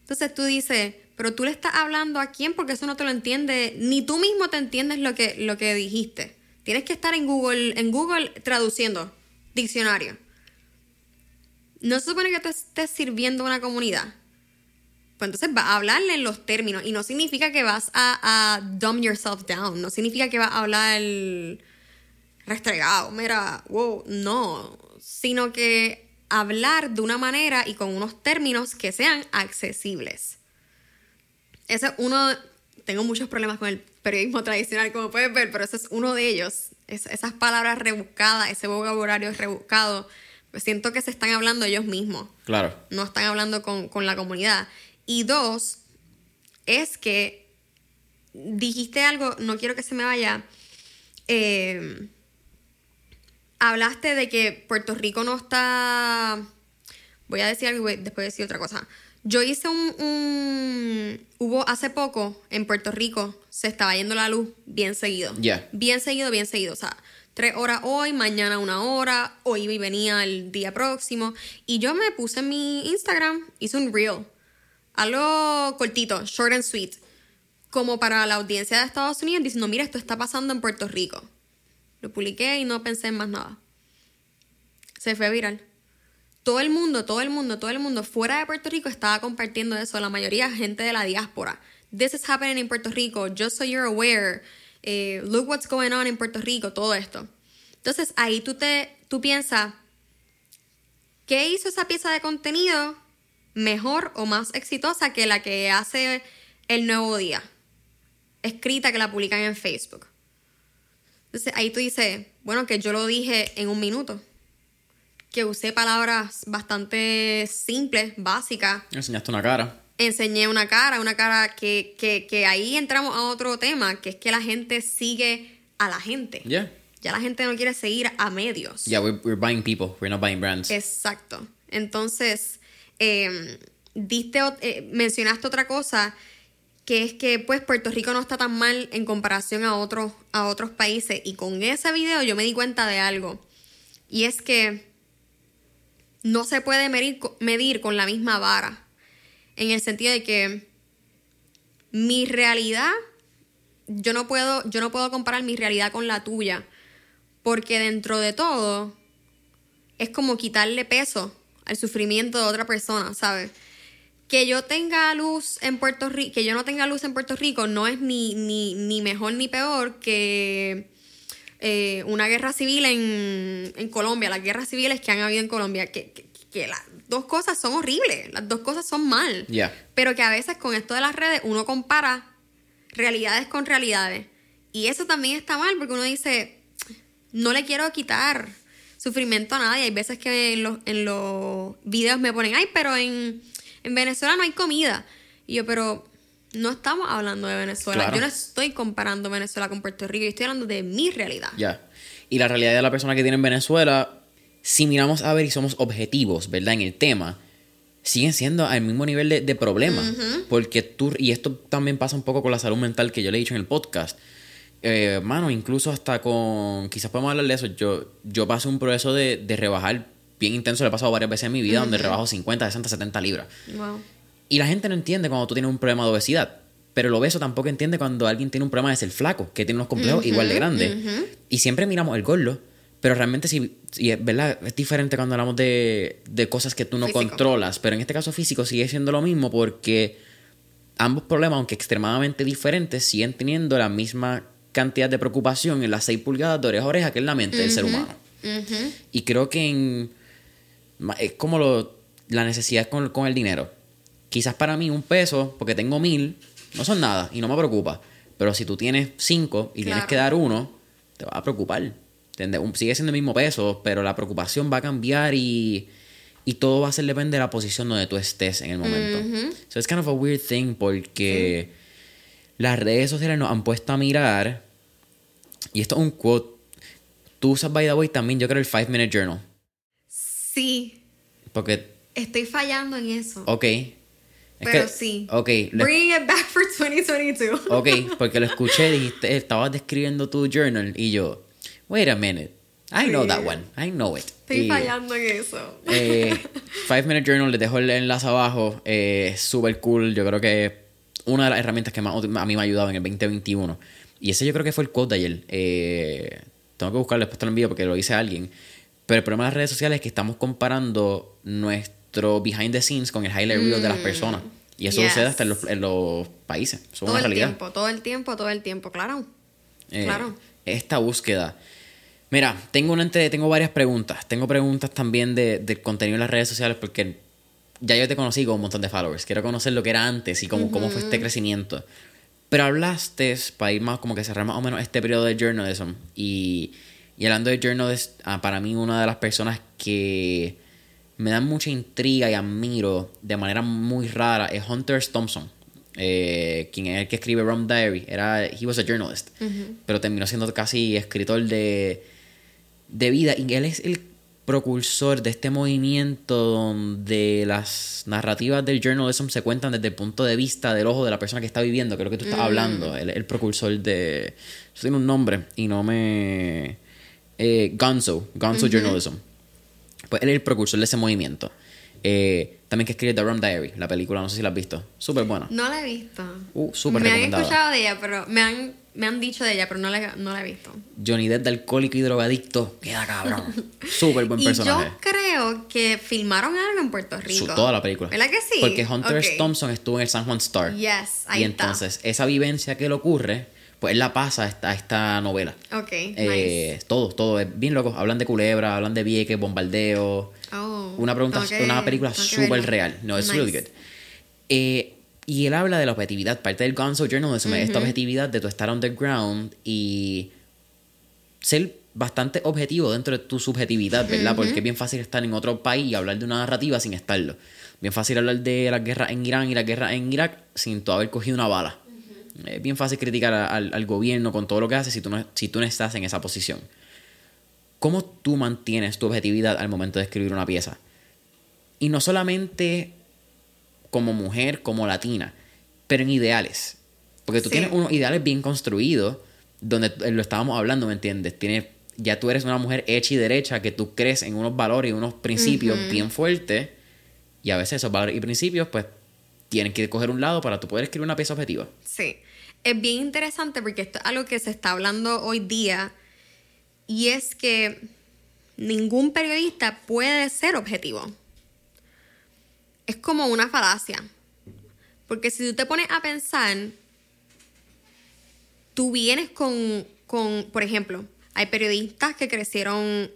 Entonces tú dices, pero tú le estás hablando a quién porque eso no te lo entiende, ni tú mismo te entiendes lo que, lo que dijiste. Tienes que estar en Google, en Google traduciendo diccionario. No se supone que tú estés sirviendo a una comunidad. Pues entonces vas a hablarle en los términos. Y no significa que vas a, dumb yourself down. No significa que vas a hablar restregado. Mira, wow, no. Sino que hablar de una manera y con unos términos que sean accesibles. Ese es uno. Tengo muchos problemas con el periodismo tradicional, como puedes ver, pero ese es uno de ellos. Es- esas palabras rebuscadas, ese vocabulario rebuscado, pues siento que se están hablando ellos mismos Claro. no están hablando con, con la comunidad. Y dos, es que dijiste algo, no quiero que se me vaya. eh, hablaste de que Puerto Rico no está. Voy a decir algo y después voy a decir otra cosa. Yo hice un, un- Hubo hace poco en Puerto Rico, se estaba yendo la luz bien seguido. Ya. Bien seguido, bien seguido. O sea, tres horas hoy, mañana una hora, hoy y venía el día próximo. Y yo me puse en mi Instagram, hice un reel. Algo cortito, short and sweet. Como para la audiencia de Estados Unidos, diciendo, mira, esto está pasando en Puerto Rico. Lo publiqué y no pensé en más nada. Se fue viral. Todo el mundo, todo el mundo, todo el mundo fuera de Puerto Rico estaba compartiendo eso. La mayoría gente de la diáspora. This is happening in Puerto Rico. Just so you're aware. Eh, look what's going on in Puerto Rico. Todo esto. Entonces ahí tú te, tú piensas, ¿qué hizo esa pieza de contenido mejor o más exitosa que la que hace el Nuevo Día? Escrita que la publican en Facebook. Entonces ahí tú dices, bueno, que yo lo dije en un minuto. Que usé palabras bastante simples, básicas. Enseñaste una cara. Enseñé una cara, una cara que, que, que ahí entramos a otro tema, que es que la gente sigue a la gente. Yeah. Ya la gente no quiere seguir a medios. Yeah, we're, we're buying people. We're not buying brands. Exacto. Entonces, eh, diste, eh, mencionaste otra cosa, que es que pues Puerto Rico no está tan mal en comparación a otros, a otros países. Y con ese video yo me di cuenta de algo. Y es que no se puede medir, medir con la misma vara. En el sentido de que mi realidad, yo no puedo, yo no puedo comparar mi realidad con la tuya. Porque dentro de todo, es como quitarle peso al sufrimiento de otra persona, ¿sabes? Que yo tenga luz en Puerto Rico, que yo no tenga luz en Puerto Rico no es ni, ni, ni mejor ni peor que eh, una guerra civil en, en Colombia, las guerras civiles que han habido en Colombia, que, que, que las dos cosas son horribles, las dos cosas son mal. Yeah. Pero que a veces con esto de las redes uno compara realidades con realidades. Y eso también está mal porque uno dice, no le quiero quitar sufrimiento a nadie. Hay veces que en los, en los videos me ponen, ay, pero en, en Venezuela no hay comida. Y yo, pero No estamos hablando de Venezuela. Claro. Yo no estoy comparando Venezuela con Puerto Rico. Yo estoy hablando de mi realidad. Ya. Y la realidad de la persona que tiene en Venezuela, si miramos a ver y somos objetivos, ¿verdad? En el tema, siguen siendo al mismo nivel de, de problema. Porque tú, y esto también pasa un poco con la salud mental que yo le he dicho en el podcast. Eh, mano, incluso hasta con, quizás podemos hablar de eso, yo, yo pasé un proceso de, de rebajar bien intenso, le he pasado varias veces en mi vida, donde rebajo 50, 60, 70 libras. Wow. Y la gente no entiende cuando tú tienes un problema de obesidad. Pero el obeso tampoco entiende cuando alguien tiene un problema de ser flaco, que tiene unos complejos igual de grandes. Y siempre miramos el gordo, pero realmente sí, sí, es verdad, es diferente cuando hablamos de, de cosas que tú no Físico. controlas. Pero en este caso físico sigue siendo lo mismo porque ambos problemas, aunque extremadamente diferentes, siguen teniendo la misma cantidad de preocupación en las 6 pulgadas de oreja a oreja que es la mente del ser humano. Y creo que en, es como lo, la necesidad con, con el dinero. Quizás para mí un peso, porque tengo mil, no son nada y no me preocupa. Pero si tú tienes cinco y tienes Claro. que dar uno, te va a preocupar. Un- sigue siendo el mismo peso, pero la preocupación va a cambiar y, y todo va a ser depende de la posición donde tú estés en el momento. So it's kind of a weird thing porque las redes sociales nos han puesto a mirar, y esto es un quote. Tú usas, by the way, también yo creo el 5 Minute Journal. Sí, Porque, estoy fallando en eso. ok. Es Pero que- sí. Ok, lo- Bringing it back for 2022. ok, [laughs] porque lo escuché, dijiste, estabas describiendo tu journal y yo, wait a minute, I know Sí. that one, I know it. Estoy Y, fallando en eso. eh, [laughs] Five Minute Journal, les dejo el enlace abajo, eh, es súper cool, yo creo que es una de las herramientas que más a mí me ha ayudado en el 2021. Y ese yo creo que fue el quote de ayer. Eh, tengo que buscarlo, después te lo envío porque lo hice a alguien. Pero el problema de las redes sociales es que estamos comparando nuestro behind the scenes con el highlight reel de las personas. Y eso Mm. Yes. sucede hasta en los, en los países. Eso es todo el tiempo, todo el tiempo, todo el tiempo, claro. Eh, Claro. Esta búsqueda. Mira, tengo, una tengo varias preguntas. Tengo preguntas también de, del contenido en las redes sociales porque ya yo te conocí con un montón de followers. Quiero conocer lo que era antes y cómo, cómo fue este crecimiento. Pero hablaste, para ir más, como que cerrar más o menos este periodo de journalism. Y, y hablando de journalism, ah, para mí una de las personas que me dan mucha intriga y admiro de manera muy rara es Hunter. Thompson. eh, quien es el que escribe Rum Diary. Era, he was a journalist. Pero terminó siendo casi escritor de, de vida. Y él es el propulsor de este movimiento donde las narrativas del journalism se cuentan desde el punto de vista del ojo de la persona que está viviendo, que es lo que tú estás hablando. Él es el propulsor de... Eso tiene un nombre y no me... Eh, Gonzo, Gonzo Journalism. Pues él es el precursor de ese movimiento. Eh, también que escribe The Rum Diary, la película, no sé si la has visto. Súper buena. No la he visto. Uh, súper Me han escuchado de ella, pero me han, me han dicho de ella, pero no la, no la he visto. Johnny Depp de alcohólico y drogadicto. Queda cabrón. Súper buen [laughs] y personaje. yo creo que filmaron algo en Puerto Su- Rico. toda la película. ¿Verdad que sí? Porque Hunter. Thompson estuvo en el San Juan Star. Yes, ahí y está. entonces, esa vivencia que le ocurre, pues él la pasa a esta, a esta novela. Ok, Eh, nice. Todo, todo. Es bien loco. Hablan de culebra, hablan de vieques, bombardeo. Oh, Una pregunta, una película que súper real. No, es Nice. really good. Eh, y él habla de la objetividad. Parte del Gonzo Journalism es esta objetividad de tu estar underground y ser bastante objetivo dentro de tu subjetividad, ¿verdad? Porque es bien fácil estar en otro país y hablar de una narrativa sin estarlo. Bien fácil hablar de las guerras en Irán y las guerras en Irak sin tú haber cogido una bala. Es bien fácil criticar al, al gobierno con todo lo que hace si tú, no, si tú no estás en esa posición. ¿Cómo tú mantienes tu objetividad al momento de escribir una pieza? Y no solamente como mujer, como latina, pero en ideales. Porque tú Sí. tienes unos ideales bien construidos, donde lo estábamos hablando, ¿me entiendes? Tienes, ya tú eres una mujer hecha y derecha, que tú crees en unos valores y unos principios bien fuertes, y a veces esos valores y principios, pues, tienen que coger un lado para tú poder escribir una pieza objetiva. Sí. Es bien interesante porque esto es algo que se está hablando hoy día y es que ningún periodista puede ser objetivo. Es como una falacia. Porque si tú te pones a pensar, tú vienes con, con por ejemplo, hay periodistas que crecieron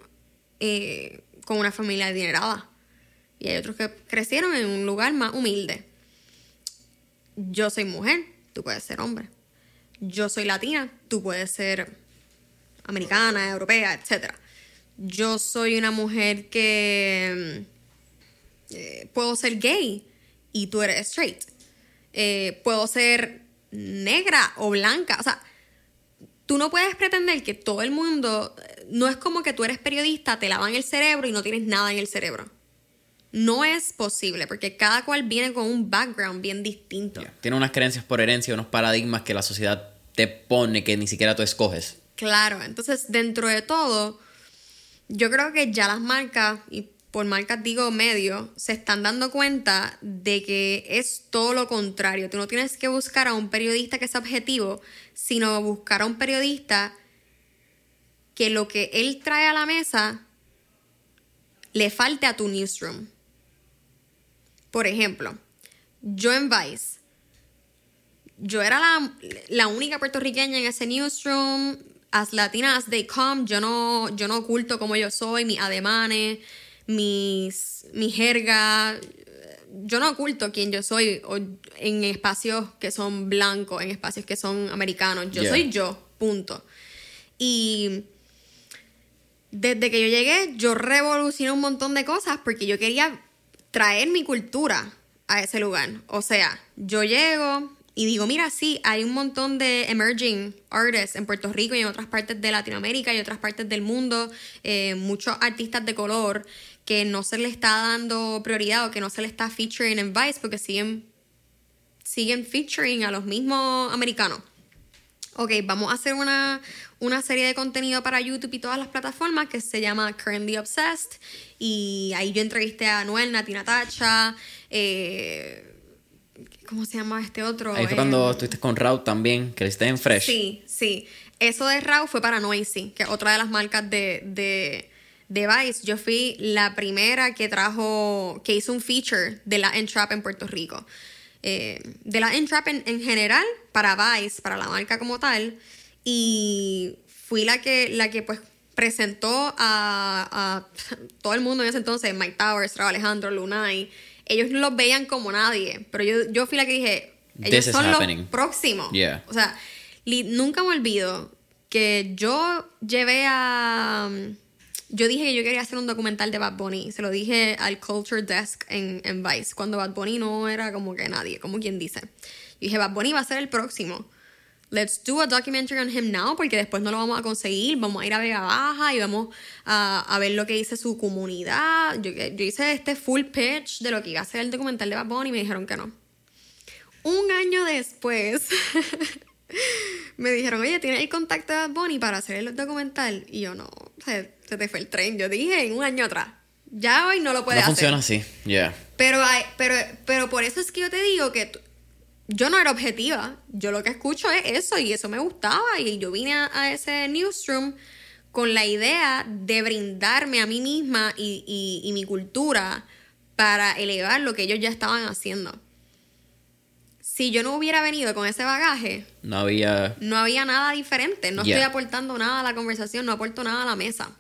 eh, con una familia adinerada y hay otros que crecieron en un lugar más humilde yo soy mujer, tú puedes ser hombre. Yo soy latina, tú puedes ser americana, europea, etc. Yo soy una mujer que mm, eh, puedo ser gay y tú eres straight. eh, puedo ser negra o blanca. O sea, tú no puedes pretender que todo el mundo, no es como que tú eres periodista, te lavan el cerebro y no tienes nada en el cerebro. No es posible, porque cada cual viene con un background bien distinto. Tiene unas creencias por herencia, unos paradigmas que la sociedad te pone que ni siquiera tú escoges. Claro, entonces dentro de todo, yo creo que ya las marcas, y por marcas digo medio, se están dando cuenta de que es todo lo contrario. Tú no tienes que buscar a un periodista que sea objetivo, sino buscar a un periodista que lo que él trae a la mesa le falte a tu newsroom. Por ejemplo, yo en Vice, yo era la, la única puertorriqueña en ese newsroom, as latina as they come, yo no, yo no oculto como yo soy, mis ademanes, mis, mi jerga, yo no oculto quién yo soy en espacios que son blancos, en espacios que son americanos, yo soy yo, punto. Y desde que yo llegué, yo revolucioné un montón de cosas porque yo quería traer mi cultura a ese lugar. O sea, yo llego y digo, mira, sí, hay un montón de emerging artists en Puerto Rico y en otras partes de Latinoamérica y otras partes del mundo, eh, muchos artistas de color que no se le está dando prioridad o que no se le está featuring en Vice porque siguen, siguen featuring a los mismos americanos. Ok, vamos a hacer una, una serie de contenido para YouTube y todas las plataformas que se llama Currently Obsessed. Y ahí yo entrevisté a Noel, Nati Natacha, eh, ¿cómo se llama este otro? Ahí fue cuando eh, estuviste con Raw también, que esté en Fresh. Sí, sí. Eso de Raw fue para Noisy, que es otra de las marcas de, de, de, Vice. Yo fui la primera que trajo, que hizo un feature de la Entrap en Puerto Rico. Eh, de la Entrap en, en general, para Vice, para la marca como tal y fui la que, la que pues presentó a, todo el mundo en ese entonces, Mike Towers, Raúl Alejandro, Lunay. Ellos no los veían como nadie, pero yo, yo fui la que dije, ellos son los próximos. O sea, nunca me olvido que yo llevé a... Yo dije que yo quería hacer un documental de Bad Bunny. Se lo dije al Culture Desk en, en Vice, cuando Bad Bunny no era como que nadie, como quien dice. Yo dije, Bad Bunny va a ser el próximo let's do a documentary on him now, porque después no lo vamos a conseguir. Vamos a ir a Vega Baja y vamos a, a ver lo que dice su comunidad. Yo, yo, hice este full pitch de lo que iba a ser el documental de Bad Bunny y me dijeron que no. Un año después, [laughs] me dijeron, oye, ¿tienes el contacto de Bad Bunny para hacer el documental? Y yo, no, se, se te fue el tren. Yo dije, en un año atrás. Ya hoy no lo puedes hacer. No funciona así, ya. Pero, pero, pero por eso es que yo te digo que yo no era objetiva. Yo lo que escucho es eso y eso me gustaba. Y yo vine a, ese newsroom con la idea de brindarme a mí misma y, mi cultura para elevar lo que ellos ya estaban haciendo. Si yo no hubiera venido con ese bagaje, no había, no había nada diferente. No estoy aportando nada a la conversación, no aporto nada a la mesa.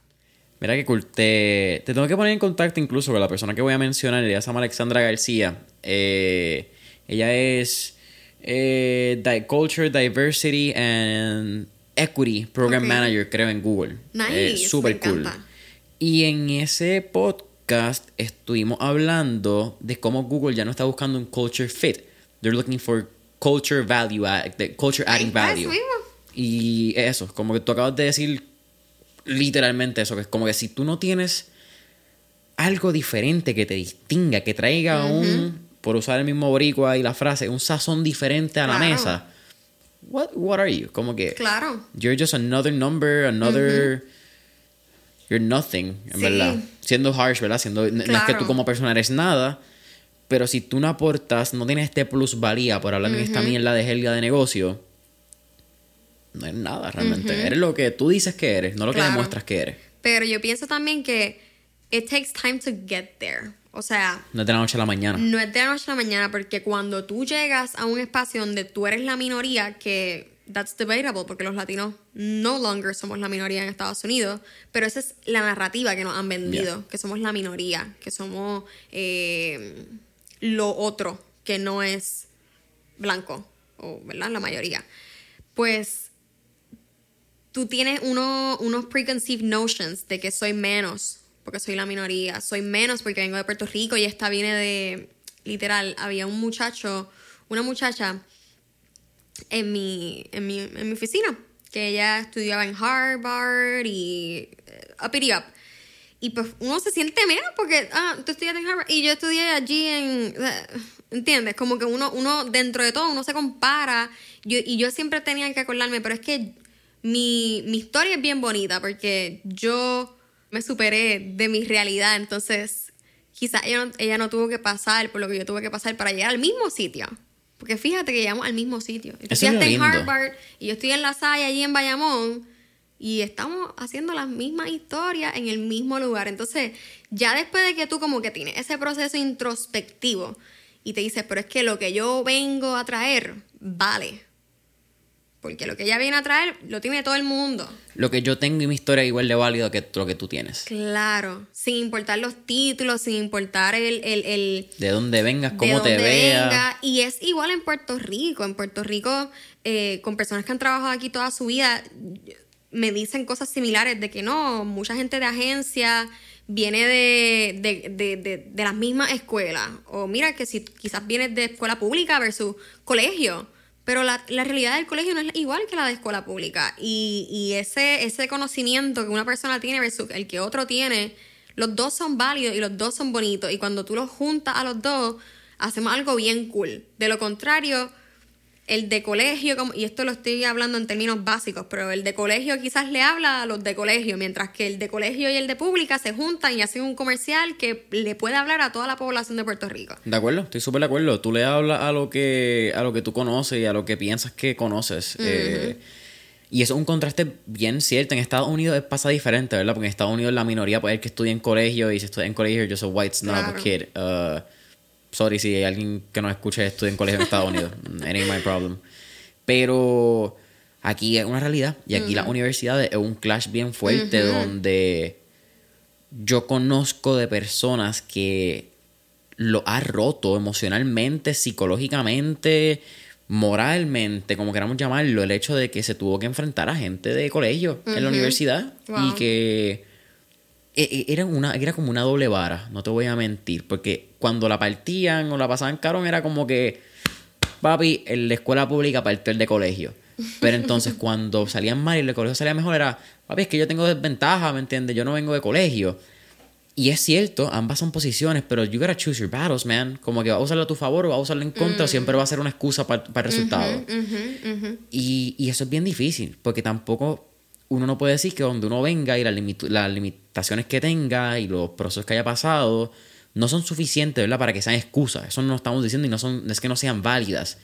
Mira que cool. Te, tengo que poner en contacto incluso con la persona que voy a mencionar. Ella se llama Alexandra García. Eh, ella es eh, Culture, Diversity and Equity Program Manager, creo, en Google. Nice, Súper cool. Y en ese podcast estuvimos hablando de cómo Google ya no está buscando un culture fit. They're looking for culture value, culture adding value. Y eso, como que tú acabas de decir literalmente eso, que es como que si tú no tienes algo diferente que te distinga, que traiga un por usar el mismo boricua y la frase, un sazón diferente a la mesa. What, what are you? Como que. Claro. You're just another number, another. You're nothing, en verdad. Siendo harsh, ¿verdad? Siendo, No es que tú como persona eres nada, pero si tú no aportas, no tienes este plusvalía por hablar en esta mierda de helga de negocio, no eres nada realmente. Eres lo que tú dices que eres, no lo que demuestras que eres. Pero yo pienso también que it takes time to get there. O sea... No es de la noche a la mañana. No es de la noche a la mañana porque cuando tú llegas a un espacio donde tú eres la minoría, que that's debatable porque los latinos no longer somos la minoría en Estados Unidos, pero esa es la narrativa que nos han vendido, que somos la minoría, que somos eh, lo otro, que no es blanco, o ¿verdad? La mayoría. Pues tú tienes unos preconceived notions de que soy menos porque soy la minoría, soy menos porque vengo de Puerto Rico y esta viene de, literal, había un muchacho, una muchacha en mi, en mi, en mi oficina, que ella estudiaba en Harvard y uh, up it up. Y pues uno se siente menos porque, ah, tú estudiaste en Harvard y yo estudié allí en... Uh, ¿Entiendes? Como que uno, uno, dentro de todo, uno se compara. Yo, y yo siempre tenía que acordarme, pero es que mi, mi historia es bien bonita porque yo me superé de mi realidad, entonces quizás ella no, ella no tuvo que pasar por lo que yo tuve que pasar para llegar al mismo sitio. Porque fíjate que llegamos al mismo sitio. Tú Eso es en. Harvard y yo estoy en La Salle, allí en Bayamón, y estamos haciendo las mismas historias en el mismo lugar. Entonces, ya después de que tú como que tienes ese proceso introspectivo y te dices, pero es que lo que yo vengo a traer vale. Porque lo que ella viene a traer lo tiene todo el mundo. Lo que yo tengo y mi historia es igual de válido que lo que tú tienes. Claro, sin importar los títulos, sin importar el, el, el De dónde vengas, de cómo te veas. venga. Y es igual en Puerto Rico. En Puerto Rico, eh, con personas que han trabajado aquí toda su vida, me dicen cosas similares de que no, mucha gente de agencia viene de, de, de, de, de las mismas escuelas. O mira que si quizás vienes de escuela pública versus colegio. Pero la, la realidad del colegio no es igual que la de escuela pública. Y, y ese, ese conocimiento que una persona tiene versus el que otro tiene, los dos son válidos y los dos son bonitos. Y cuando tú los juntas a los dos, hacemos algo bien cool. De lo contrario, el de colegio, como- y esto lo estoy hablando en términos básicos, pero el de colegio quizás le habla a los de colegio, mientras que el de colegio y el de pública se juntan y hacen un comercial que le puede hablar a toda la población de Puerto Rico. De acuerdo, estoy súper de acuerdo. Tú le hablas a lo que a lo que tú conoces y a lo que piensas que conoces. eh, y eso es un contraste bien cierto. En Estados Unidos pasa diferente, ¿verdad? Porque en Estados Unidos la minoría puede ser que estudie en colegio y si estudia en colegio, yo soy white snob Claro. kid. Uh, sorry si hay alguien que nos escuche estudia en colegio en Estados Unidos. [laughs] It ain't my problem. Pero aquí es una realidad. Y aquí las universidades es un clash bien fuerte donde yo conozco de personas que lo ha roto emocionalmente, psicológicamente, moralmente, como queramos llamarlo, el hecho de que se tuvo que enfrentar a gente de colegio en la universidad y Wow. que e- e- era, una, era como una doble vara, no te voy a mentir, porque cuando la partían o la pasaban carón era como que, papi, en la escuela pública partió el de colegio. Pero entonces [laughs] cuando salían mal y el de colegio salía mejor era, papi, es que yo tengo desventaja, ¿me entiendes? Yo no vengo de colegio. Y es cierto, ambas son posiciones, pero you gotta choose your battles, man. Como que va a usarlo a tu favor o va a usarlo en contra, o siempre va a ser una excusa para el resultado. Y eso es bien difícil, porque tampoco uno no puede decir que donde uno venga y las, limitu- las limitaciones que tenga y los procesos que haya pasado no son suficientes, ¿verdad? Para que sean excusas. Eso no lo estamos diciendo y no, son, es que no sean válidas.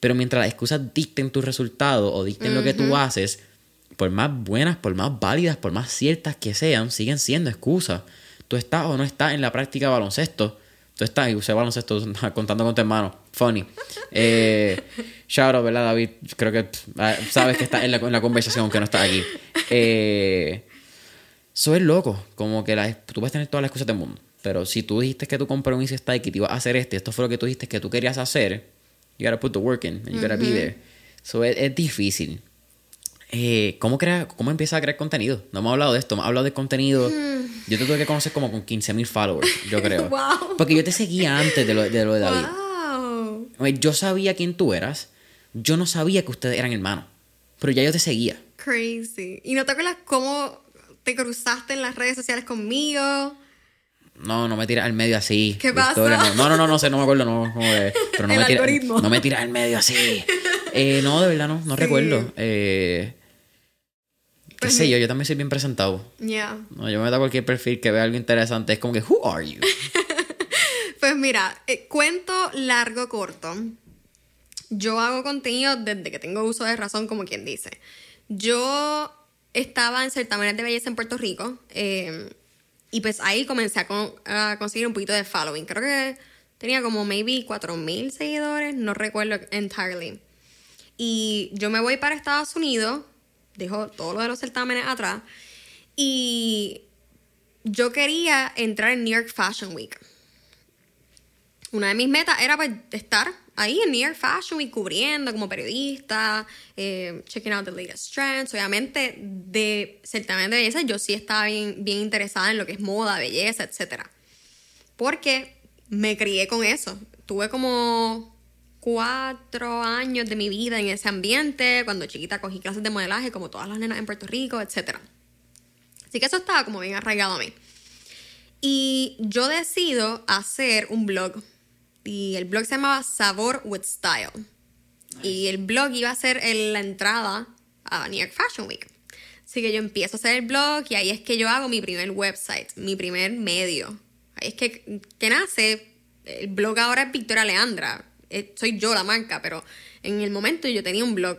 Pero mientras las excusas dicten tus resultados o dicten lo que tú haces, por más buenas, por más válidas, por más ciertas que sean, siguen siendo excusas. Tú estás o no estás en la práctica de baloncesto. Tú estás y usé baloncesto [laughs] contando con tu hermano. Funny. Eh, shout out, ¿verdad, David? Creo que pff, ah, sabes que estás en la, en la conversación, aunque no estás aquí. Eh, eso es loco. Como que la- tú puedes tener todas las excusas del mundo. Pero si tú dijiste que tu compromiso está y que te ibas a hacer esto, y esto fue lo que tú dijiste que tú querías hacer, you gotta put the work in, and you gotta be there. So es, es difícil. Eh, ¿cómo, crea, ¿Cómo empiezas a crear contenido? No hemos hablado de esto, hemos hablado de contenido. Yo te tuve que conocer como con 15.000 followers, yo [laughs] creo. Wow. Porque yo te seguía antes de lo de, lo de David. Wow. Yo sabía quién tú eras. Yo no sabía que ustedes eran hermanos. Pero ya yo te seguía. Crazy. ¿Y no te acuerdas cómo te cruzaste en las redes sociales conmigo? No, no me tiras al medio así. ¿Qué Victoria, pasó? No, no, no, no sé, no me acuerdo. No, como de- [laughs] pero no El me tira- algoritmo. no me tiras al medio así. [laughs] Eh, no, de verdad no, no Sí. recuerdo. Eh, qué Pues sé yo, yo también soy bien presentado. Ya. No, yo me meto a cualquier perfil que vea algo interesante. Es como que, who are you? [laughs] Pues mira, eh, cuento largo, corto. Yo hago contenido desde que tengo uso de razón, como quien dice. Yo estaba en certámenes de belleza en Puerto Rico eh, y pues ahí comencé a, con- a conseguir un poquito de following. Creo que tenía como maybe 4.000 seguidores, no recuerdo entirely. Y yo me voy para Estados Unidos, dejo todo lo de los certámenes atrás y yo quería entrar en New York Fashion Week una de mis metas era pues estar ahí en New York Fashion Week cubriendo como periodista, eh, checking out the latest trends. Obviamente, de certamen de belleza, yo sí estaba bien, bien interesada en lo que es moda, belleza, etc. Porque me crié con eso. Tuve como cuatro años de mi vida en ese ambiente. Cuando chiquita cogí clases de modelaje, como todas las nenas en Puerto Rico, etc. Así que eso estaba como bien arraigado a mí. Y yo decido hacer un blog. Y el blog se llamaba Sabor with Style. Y el blog iba a ser en la entrada a New York Fashion Week. Así que yo empiezo a hacer el blog y ahí es que yo hago mi primer website, mi primer medio. Ahí es que, que nace. El blog ahora es Victoria Leandra. Eh, soy yo la marca, pero en el momento yo tenía un blog.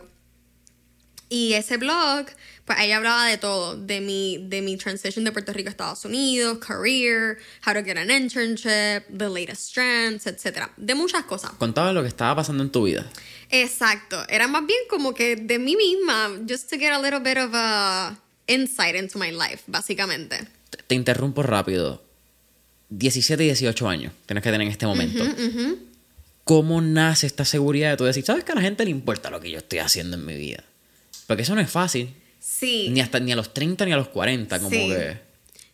Y ese blog, pues ahí hablaba de todo, de mi, de mi transition de Puerto Rico a Estados Unidos, career, how to get an internship, the latest trends, etc. De muchas cosas. Contaba lo que estaba pasando en tu vida. Exacto. Era más bien como que de mí misma, just to get a little bit of a insight into my life, básicamente. Te, te interrumpo rápido. 17 y 18 años tienes que tener en este momento. ¿Cómo nace esta seguridad de tú decir, sabes que a la gente le importa lo que yo estoy haciendo en mi vida? Porque eso no es fácil. Sí. Ni hasta ni a los 30 ni a los 40, como Sí. que.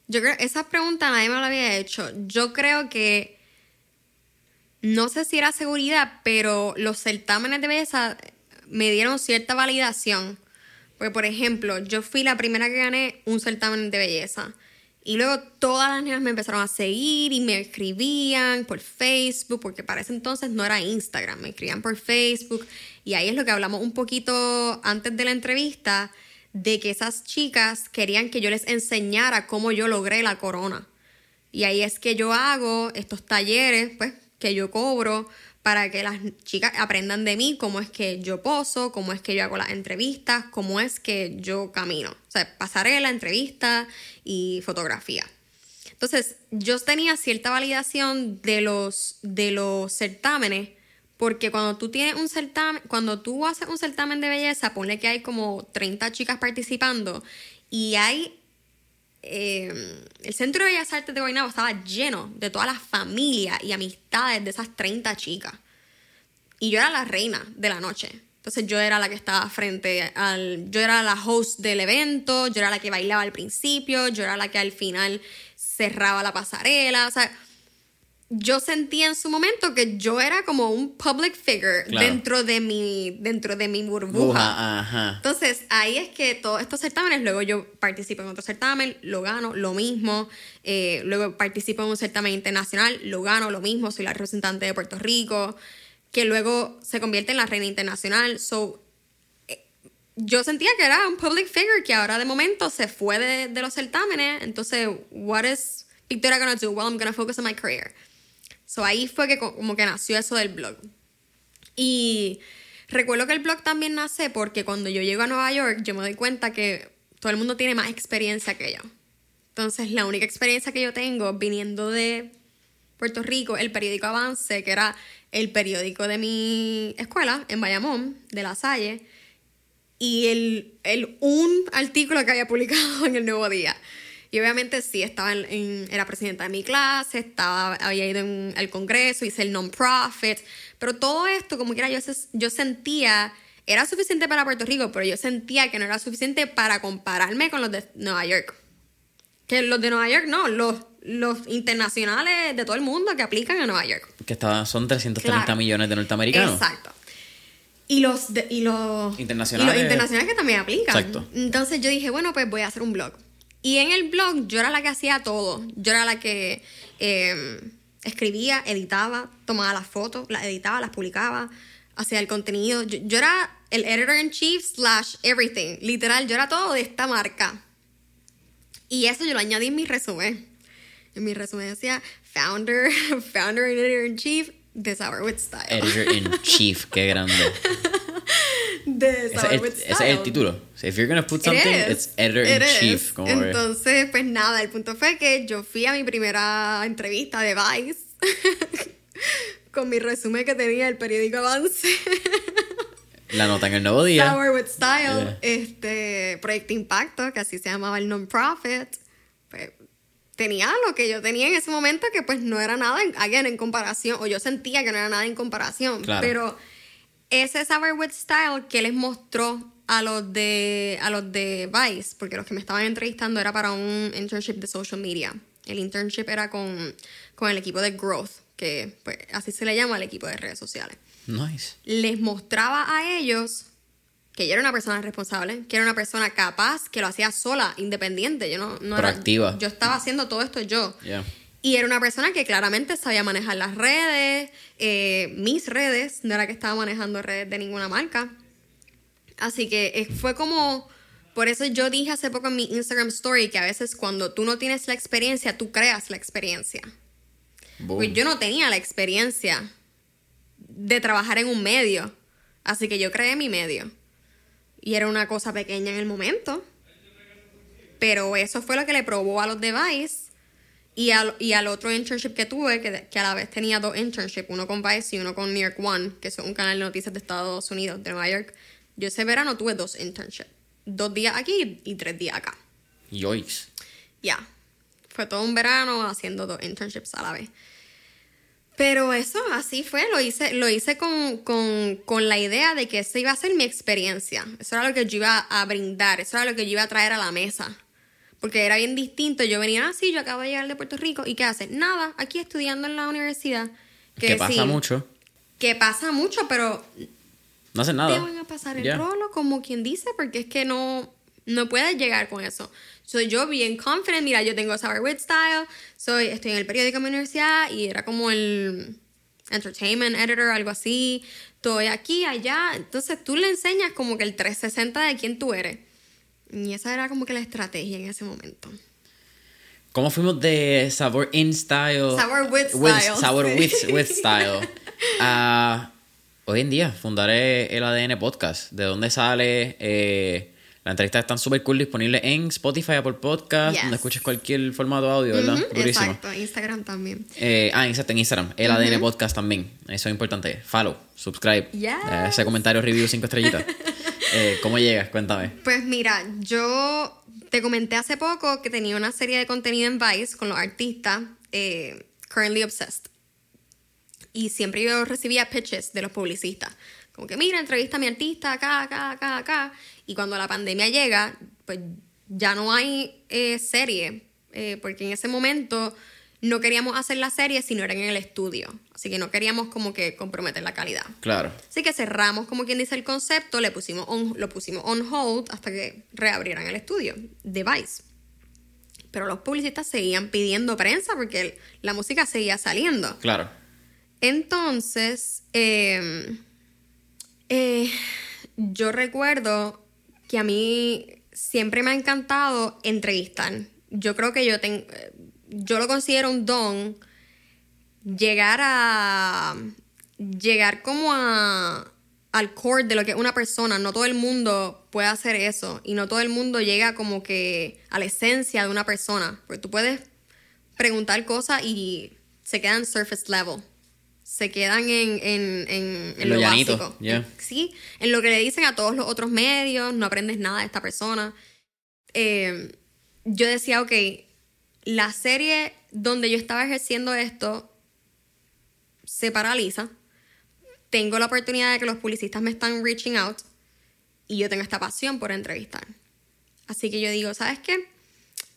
Yo creo, esa pregunta nadie me la había hecho. Yo creo que, no sé si era seguridad, pero los certámenes de belleza me dieron cierta validación. Porque, por ejemplo, yo fui la primera que gané un certamen de belleza. Y luego todas las niñas me empezaron a seguir y me escribían por Facebook, porque para ese entonces no era Instagram, me escribían por Facebook. Y ahí es lo que hablamos un poquito antes de la entrevista, de que esas chicas querían que yo les enseñara cómo yo logré la corona. Y ahí es que yo hago estos talleres, pues, que yo cobro para que las chicas aprendan de mí cómo es que yo poso, cómo es que yo hago las entrevistas, cómo es que yo camino. O sea, pasarela, entrevista y fotografía. Entonces, yo tenía cierta validación de los, de los certámenes, porque cuando tú tienes un certamen, cuando tú haces un certamen de belleza, ponle que hay como 30 chicas participando y hay eh, el Centro de Bellas Artes de Guaynabo estaba lleno de todas las familias y amistades de esas 30 chicas. Y yo era la reina de la noche. Entonces yo era la que estaba frente al... Yo era la host del evento, yo era la que bailaba al principio, yo era la que al final cerraba la pasarela. O sea, yo sentía en su momento que yo era como un public figure Claro. dentro, de mi, dentro de mi burbuja. Ajá. Entonces, ahí es que todos estos certámenes, luego yo participo en otro certamen, lo gano, lo mismo. Eh, luego participo en un certamen internacional, lo gano, lo mismo. Soy la representante de Puerto Rico, que luego se convierte en la reina internacional. So, eh, yo sentía que era un public figure que ahora de momento se fue de, de los certámenes. Entonces, what is Victoria gonna do? Well, I'm gonna focus on my career. So, ahí fue que co- como que nació eso del blog. Y recuerdo que el blog también nace porque cuando yo llego a Nueva York, yo me doy cuenta que todo el mundo tiene más experiencia que yo. Entonces, la única experiencia que yo tengo viniendo de Puerto Rico, el periódico Avance, que era el periódico de mi escuela en Bayamón, de La Salle, y el, el un artículo que había publicado [laughs] en el Nuevo Día. Y obviamente sí, estaba en, en- era presidenta de mi clase, estaba, había ido en- al Congreso, hice el non-profit, pero todo esto, como quiera, yo, yo sentía, era suficiente para Puerto Rico, pero yo sentía que no era suficiente para compararme con los de Nueva York. Que los de Nueva York no, los, los internacionales de todo el mundo que aplican a Nueva York. Que estaba, son 330 Claro. millones de norteamericanos. Exacto. Y los, de- y los Internacionales. y los internacionales que también aplican. Exacto. Entonces yo dije, bueno, pues voy a hacer un blog. Y en el blog yo era la que hacía todo. Yo era la que eh, escribía, editaba, tomaba las fotos, las editaba, las publicaba, hacía el contenido. Yo, yo era el editor in chief slash everything. Literal, yo era todo de esta marca. Y eso yo lo añadí en mi resumen. En mi resumen decía founder, [laughs] founder and editor in chief de Sour with Style. Editor in Chief, qué grande. [laughs] de Sour es- with ese es Style. el título. So, if you're gonna put It something, is. it's Editor It in is. Chief. Como Entonces, pues nada, el punto fue que yo fui a mi primera entrevista de Vice [laughs] con mi resumen que tenía el periódico Avance. la nota en el nuevo día. Sour with Style, Yeah. este Proyecto Impacto, que así se llamaba el non-profit. Pues, tenía lo que yo tenía en ese momento, que pues no era nada, again, en comparación, o yo sentía que no era nada en comparación. Claro. Pero ese Sour with Style que les mostró a los de a los de Vice, porque los que me estaban entrevistando era para un internship de social media. El internship era con, con el equipo de Growth, que pues así se le llama al equipo de redes sociales. Nice. les mostraba a ellos que yo era una persona responsable, que era una persona capaz, que lo hacía sola, independiente. Yo no, no era- Proactiva. yo estaba haciendo todo esto yo. Yeah. Y era una persona que claramente sabía manejar las redes, eh, mis redes, no era que estaba manejando redes de ninguna marca. Así que eh, fue como, por eso yo dije hace poco en mi Instagram story que a veces cuando tú no tienes la experiencia, tú creas la experiencia. Boom. Pues yo no tenía la experiencia de trabajar en un medio, así que yo creé mi medio. Y era una cosa pequeña en el momento. Pero eso fue lo que le probó a los de Vice y al, y al otro internship que tuve, que, que a la vez tenía dos internships, uno con Vice y uno con New York One, que es un canal de noticias de Estados Unidos, de Nueva York. Yo ese verano tuve dos internships. Dos días aquí y tres días acá. Yoix. Ya. Fue todo un verano haciendo dos internships a la vez. Pero eso, así fue, lo hice, lo hice con, con, con la idea de que esa iba a ser mi experiencia. Eso era lo que yo iba a brindar, eso era lo que yo iba a traer a la mesa. Porque era bien distinto. Yo venía así, yo acabo de llegar de Puerto Rico, ¿y qué hace? Nada, aquí estudiando en la universidad. Que, pasa sí, mucho. Que pasa mucho, pero No hacen te nada. van a pasar el Ya. rolo, como quien dice, porque es que no, no puedes llegar con eso. Soy yo bien confident, mira, yo tengo Sour Wit Style, soy, estoy en el periódico de mi universidad y era como el entertainment editor, algo así. Estoy aquí, allá. Entonces tú le enseñas como que el 360 de quién tú eres. Y esa era como que la estrategia en ese momento. ¿Cómo fuimos de sabor in style? Sour with with- style, Sabor sí. with, with style. a [laughs] hoy en día fundaré el ADN Podcast. ¿De dónde sale? Eh, las entrevistas están súper cool, disponibles en Spotify, Apple Podcast, Yes. donde escuches cualquier formato de audio, ¿verdad? Durísimo. exacto, Instagram también. Eh, ah, exacto, en Instagram. El ADN Podcast también. Eso es importante. Follow, subscribe. Yes. Eh, ese comentario, review, cinco estrellitas. [laughs] Eh, ¿Cómo llegas? Cuéntame. Pues mira, yo te comenté hace poco que tenía una serie de contenido en Vice con los artistas eh, Currently Obsessed. Y siempre yo recibía pitches de los publicistas. Como que, mira, entrevista a mi artista acá, acá, acá, acá. Y cuando la pandemia llega, pues ya no hay eh, serie. eh, porque en ese momento no queríamos hacer la serie si no era en el estudio. Así que no queríamos como que comprometer la calidad. Claro. Así que cerramos, como quien dice, el concepto, le pusimos on- lo pusimos on hold hasta que reabrieran el estudio de Vice. Pero los publicistas seguían pidiendo prensa porque la música seguía saliendo. Claro. Entonces, eh, eh, yo recuerdo que a mí siempre me ha encantado entrevistar. Yo creo que yo tengo, yo lo considero un don llegar a, llegar como a, al core de lo que es una persona. No todo el mundo puede hacer eso y no todo el mundo llega como que a la esencia de una persona. Porque tú puedes preguntar cosas y se quedan surface level. Se quedan en, en, en, En lo básico. yeah. Sí, en lo que le dicen a todos los otros medios, no aprendes nada de esta persona. Eh, yo decía, ok, la serie donde yo estaba ejerciendo esto se paraliza. Tengo la oportunidad de que los publicistas me están reaching out y yo tengo esta pasión por entrevistar. Así que yo digo, ¿sabes qué?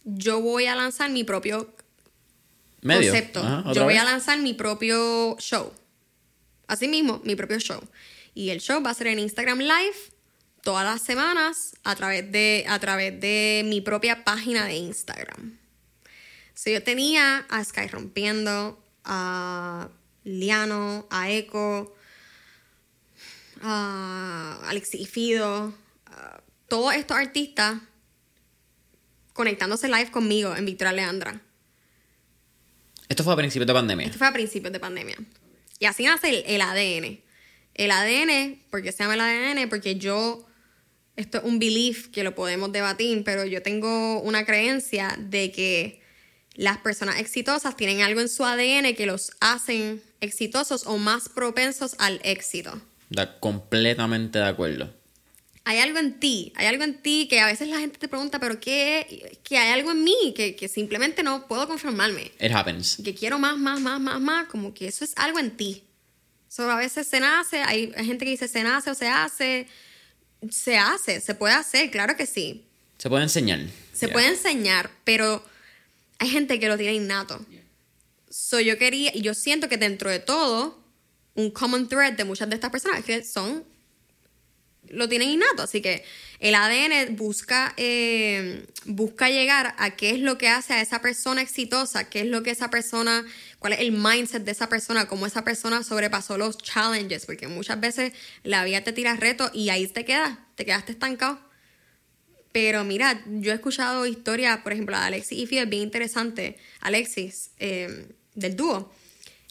Yo voy a lanzar mi propio Medio. concepto. Ajá, ¿otra Yo voy vez? a lanzar mi propio show. Así mismo, mi propio show. Y el show va a ser en Instagram Live todas las semanas a través de, a través de mi propia página de Instagram. So, yo tenía a Sky Rompiendo, a Liano, a Echo, a Alexis y Fido, a todos estos artistas conectándose live conmigo en Victoria Leandra. Esto fue a principios de pandemia. Esto fue a principios de pandemia. Y así nace el, el ADN. El ADN, ¿por qué se llama el ADN? Porque yo, esto es un belief que lo podemos debatir, pero yo tengo una creencia de que las personas exitosas tienen algo en su ADN que los hacen exitosos o más propensos al éxito. Da completamente de acuerdo. Hay algo en ti, hay algo en ti que a veces la gente te pregunta, pero ¿qué? Que hay algo en mí que, que simplemente no puedo conformarme. It happens. que quiero más, más, más, más, más, como que eso es algo en ti. So, a veces se nace, hay, gente que dice se nace o se hace. Se hace, se puede hacer, claro que sí. Se puede enseñar. Se Yeah. puede enseñar, pero hay gente que lo tiene innato. So, yo quería, y yo siento que dentro de todo, un common thread de muchas de estas personas que son lo tienen innato. Así que el ADN busca, eh, busca llegar a qué es lo que hace a esa persona exitosa, qué es lo que esa persona, cuál es el mindset de esa persona, cómo esa persona sobrepasó los challenges, porque muchas veces la vida te tira retos y ahí te quedas, te quedaste estancado. Pero mira, yo he escuchado historias, por ejemplo, de Alexis y Fide, bien interesante. Alexis, eh, del dúo.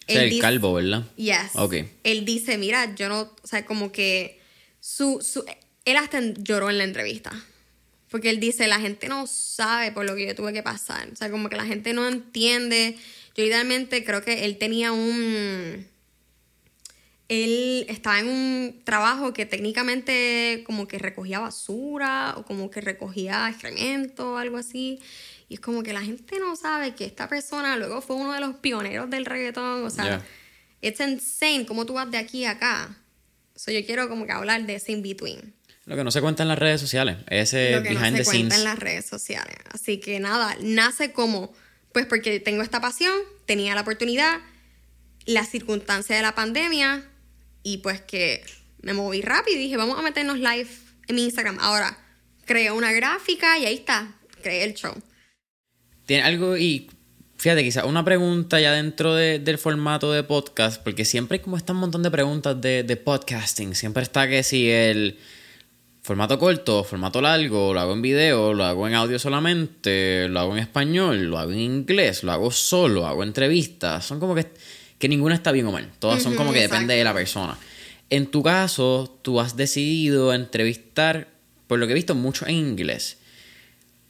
el calvo, ¿verdad? Yes. Ok. Él dice, mira, yo no, o sea, como que su, su, él hasta lloró en la entrevista. Porque él dice, la gente no sabe por lo que yo tuve que pasar. O sea, como que la gente no entiende. Yo idealmente creo que él tenía un... Él estaba en un trabajo que técnicamente como que recogía basura o como que recogía excremento o algo así. Y es como que la gente no sabe que esta persona luego fue uno de los pioneros del reggaetón. O sea, it's insane cómo tú vas de aquí a acá. So, yo quiero como que hablar de ese in-between. Lo que no se cuenta en las redes sociales, ese Lo que no se cuenta en las redes sociales. Así que nada, nace como, pues porque tengo esta pasión, tenía la oportunidad, la circunstancia de la pandemia y pues que me moví rápido y dije, vamos a meternos live en mi Instagram. Ahora, creo una gráfica y ahí está, creé el show. Tiene algo y Fíjate, quizás una pregunta ya dentro del formato de podcast, porque siempre hay como está un montón de preguntas de, de, podcasting. Siempre está que si el formato corto, formato largo, lo hago en video, lo hago en audio solamente, lo hago en español, lo hago en inglés, lo hago solo, hago entrevistas. Son como que, que ninguna está bien o mal. Todas son como que depende de la persona. En tu caso, tú has decidido entrevistar, por lo que he visto, mucho en inglés.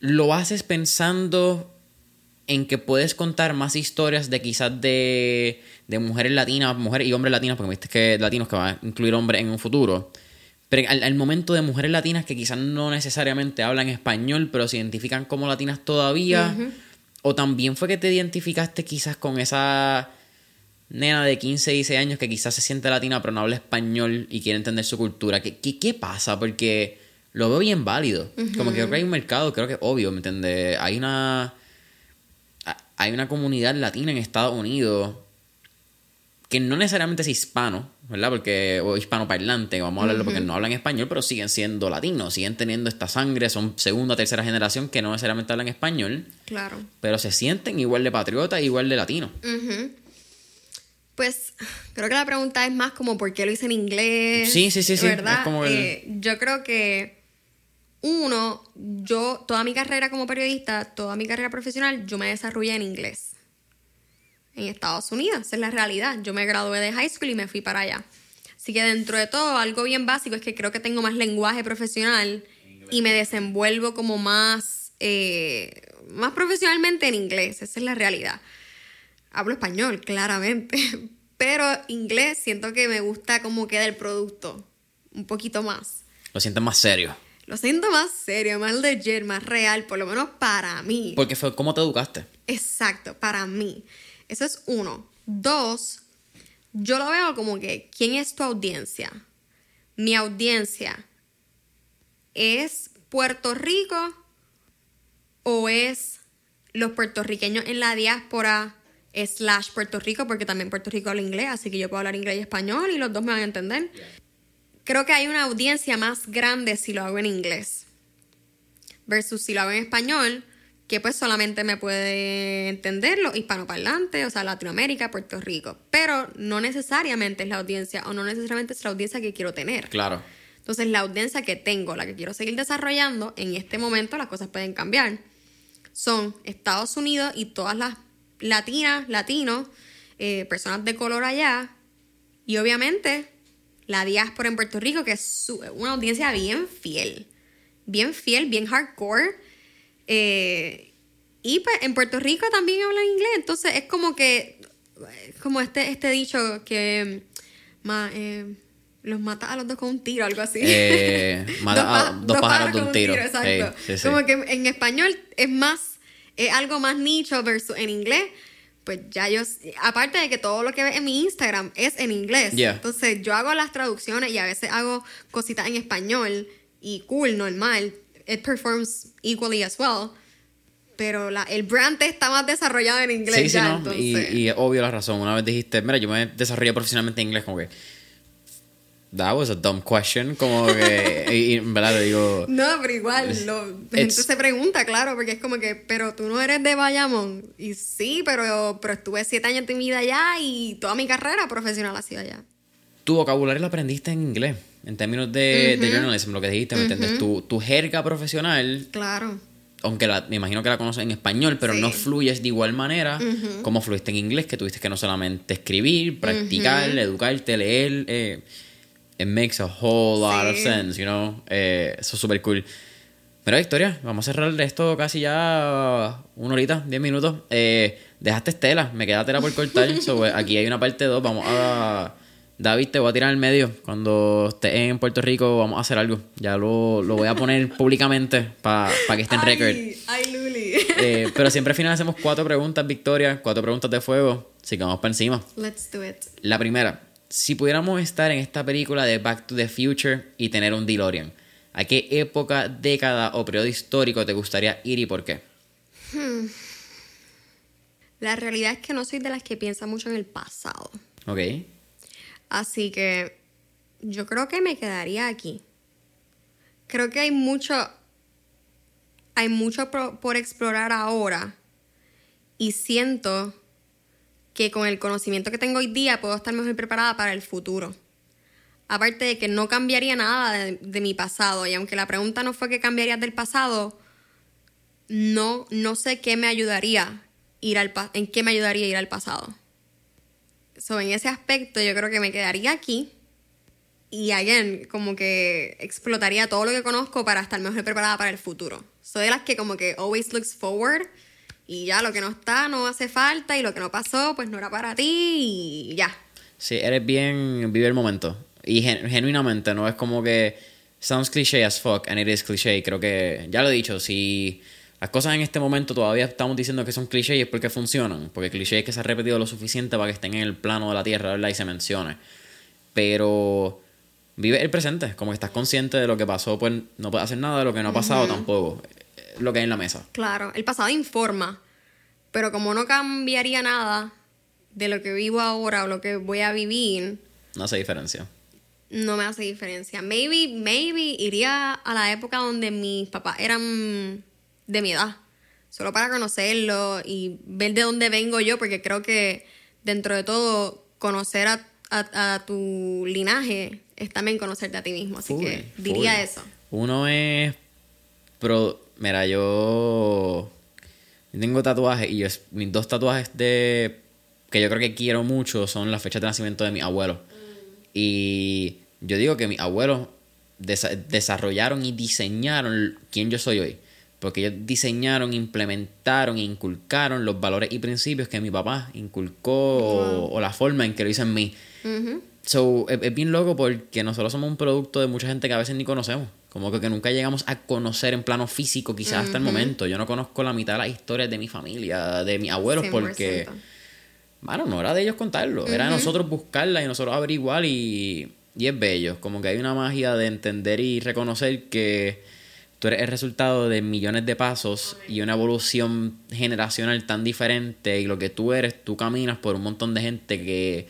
¿Lo haces pensando en que puedes contar más historias de quizás de, de mujeres latinas, mujeres y hombres latinos, porque me viste que latinos que va a incluir hombres en un futuro. Pero al, momento de mujeres latinas que quizás no necesariamente hablan español, pero se identifican como latinas todavía. O también fue que te identificaste quizás con esa nena de 15, 16 años que quizás se siente latina pero no habla español y quiere entender su cultura. ¿Qué, qué, pasa? Porque lo veo bien válido. Como que creo que hay un mercado, creo que es obvio, ¿me entiendes? Hay una hay una comunidad latina en Estados Unidos que no necesariamente es hispano, ¿verdad? Porque, o hispanoparlante, vamos a hablarlo porque no hablan español, pero siguen siendo latinos, siguen teniendo esta sangre, son segunda, tercera generación que no necesariamente hablan español. Claro. Pero se sienten igual de patriotas, igual de latinos. Pues creo que la pregunta es más como por qué lo hice en inglés. Sí, sí, sí, sí. ¿Verdad? Eh, yo creo que uno, yo, toda mi carrera como periodista, toda mi carrera profesional, yo me desarrollé en inglés. En Estados Unidos, esa es la realidad. Yo me gradué de high school y me fui para allá. Así que dentro de todo, algo bien básico es que creo que tengo más lenguaje profesional y me desenvuelvo como más, eh, más profesionalmente en inglés. Esa es la realidad. Hablo español, claramente, [laughs] pero inglés siento que me gusta cómo queda el producto un poquito más. Lo siento más serio. Lo siento más serio, más legit, más real, por lo menos para mí. Porque fue cómo te educaste. Exacto, para mí. Eso es uno. Dos, yo lo veo como que, ¿quién es tu audiencia? Mi audiencia es Puerto Rico o es los puertorriqueños en la diáspora slash Puerto Rico, porque también Puerto Rico habla inglés, así que yo puedo hablar inglés y español y los dos me van a entender creo que hay una audiencia más grande si lo hago en inglés. Versus si lo hago en español, que pues solamente me puede entender los hispanoparlantes, o sea, Latinoamérica, Puerto Rico. Pero no necesariamente es la audiencia o no necesariamente es la audiencia que quiero tener. Claro. Entonces, la audiencia que tengo, la que quiero seguir desarrollando, en este momento las cosas pueden cambiar. Son Estados Unidos y todas las latinas, latinos, eh, personas de color allá. Y obviamente la diáspora en Puerto Rico, que es una audiencia bien fiel, bien fiel, bien hardcore. Eh, y pues en Puerto Rico también hablan inglés, entonces es como que, como este, este dicho que eh, los mata a los dos con un tiro, algo así. Eh, [laughs] mata a dos, pájaros con un tiro. exacto. Como que en español es más, es algo más nicho versus en inglés pues ya yo, aparte de que todo lo que ves en mi Instagram es en inglés, entonces yo hago las traducciones y a veces hago cositas en español y cool, normal, it performs equally as well, pero la, el brand está más desarrollado en inglés Sí, sí, no. entonces. Y, y obvio la razón. Una vez dijiste, mira, yo me desarrollé profesionalmente en inglés, como que. That was a dumb question. Como que. y, y en verdad le digo. No, pero igual, lo, gente se pregunta, claro, porque es como que, pero tú no eres de Bayamón. Y sí, pero, pero estuve siete años de mi vida allá y toda mi carrera profesional ha sido allá. Tu vocabulario lo aprendiste en inglés. En términos de, de journalism, lo que dijiste, ¿me entiendes? Tu, tu jerga profesional Claro. aunque la, me imagino que la conoces en español, pero Sí. no fluyes de igual manera como fluiste en inglés, que tuviste que no solamente escribir, practicar, educarte, leer. Eh, it makes a whole lot of sense, you know. Eh, eso es súper cool. Mira, Victoria, vamos a cerrar esto casi ya una horita, diez minutos. Eh, dejaste tela, me queda tela por cortar. [laughs] so, eh, aquí hay una parte 2, vamos a... David, te voy a tirar al medio. Cuando estés en Puerto Rico vamos a hacer algo. Ya lo, lo voy a poner [laughs] públicamente para que esté en record. Ay, ay, Luli. Eh, pero siempre al final hacemos cuatro preguntas, Victoria, cuatro preguntas de fuego. Así que vamos para encima. Let's do it. La primera, si pudiéramos estar en esta película de Back to the Future y tener un DeLorean, ¿a qué época, década o periodo histórico te gustaría ir y por qué? La realidad es que no soy de las que piensa mucho en el pasado. Ok. Así que yo creo que me quedaría aquí. Creo que hay mucho. Hay mucho por explorar ahora. Y siento que con el conocimiento que tengo hoy día puedo estar mejor preparada para el futuro. Aparte de que no cambiaría nada de, mi pasado. Y aunque la pregunta no fue qué cambiarías del pasado, no, no sé qué me ayudaría ir al en qué me ayudaría ir al pasado. So, en ese aspecto yo creo que me quedaría aquí y again, como que explotaría todo lo que conozco para estar mejor preparada para el futuro. Soy de las que como que always looks forward y ya lo que no está no hace falta y lo que no pasó pues no era para ti y ya. Sí, eres bien, vive el momento. Y gen- genuinamente, no es como que sounds cliché as fuck, and it is cliché. Creo que, ya lo he dicho, si las cosas en este momento todavía estamos diciendo que son clichés es porque funcionan. Porque cliché es que se ha repetido lo suficiente para que estén en el plano de la tierra, ¿verdad? Y se mencione. Pero vive el presente, como que estás consciente de lo que pasó, pues no puedes hacer nada de lo que no ha pasado tampoco. Lo que hay en la mesa. Claro, el pasado informa, pero como no cambiaría nada de lo que vivo ahora o lo que voy a vivir, No hace diferencia. no me hace diferencia. Maybe, maybe iría a la época donde mis papás eran de mi edad, solo para conocerlo y ver de dónde vengo yo, porque creo que dentro de todo conocer a, a- a tu linaje es también conocerte a ti mismo, así Full, que diría full. eso. Uno es. Pero, mira, yo. tengo tatuajes y yo, mis dos tatuajes de. que yo creo que quiero mucho son las fechas de nacimiento de mis abuelos. Y yo digo que mis abuelos desa- desarrollaron y diseñaron quién yo soy hoy. Porque ellos diseñaron, implementaron e inculcaron los valores y principios que mi papá inculcó o, o la forma en que lo hizo en mí. So, es, es bien loco porque nosotros somos un producto de mucha gente que a veces ni conocemos. Como que, que nunca llegamos a conocer en plano físico, quizás hasta el momento. Yo no conozco la mitad de las historias de mi familia, de mis abuelos, porque, 100%. bueno, no era de ellos contarlo. Era de nosotros buscarla y nosotros averiguar y, y es bello. Como que hay una magia de entender y reconocer que tú eres el resultado de millones de pasos y una evolución generacional tan diferente y lo que tú eres, tú caminas por un montón de gente que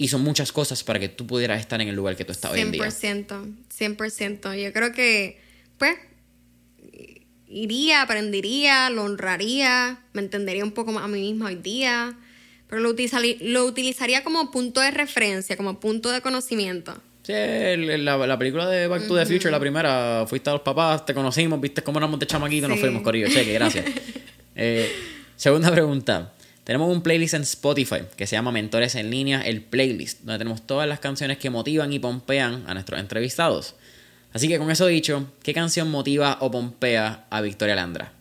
hizo muchas cosas para que tú pudieras estar en el lugar que tú estás hoy en día. 100%, 100%. Yo creo que, pues, iría, aprendería, lo honraría, me entendería un poco más a mí misma hoy día, pero lo, utilizaría, lo utilizaría como punto de referencia, como punto de conocimiento. Sí, la, la película de Back to the Future, la primera, fuiste a los papás, te conocimos, viste cómo éramos de chamaquito, nos Sí. fuimos, Corillo, cheque, gracias. [laughs] Eh, segunda pregunta. Tenemos un playlist en Spotify que se llama Mentores en Línea, el playlist, donde tenemos todas las canciones que motivan y pompean a nuestros entrevistados. Así que con eso dicho, ¿qué canción motiva o pompea a Victoria Landra?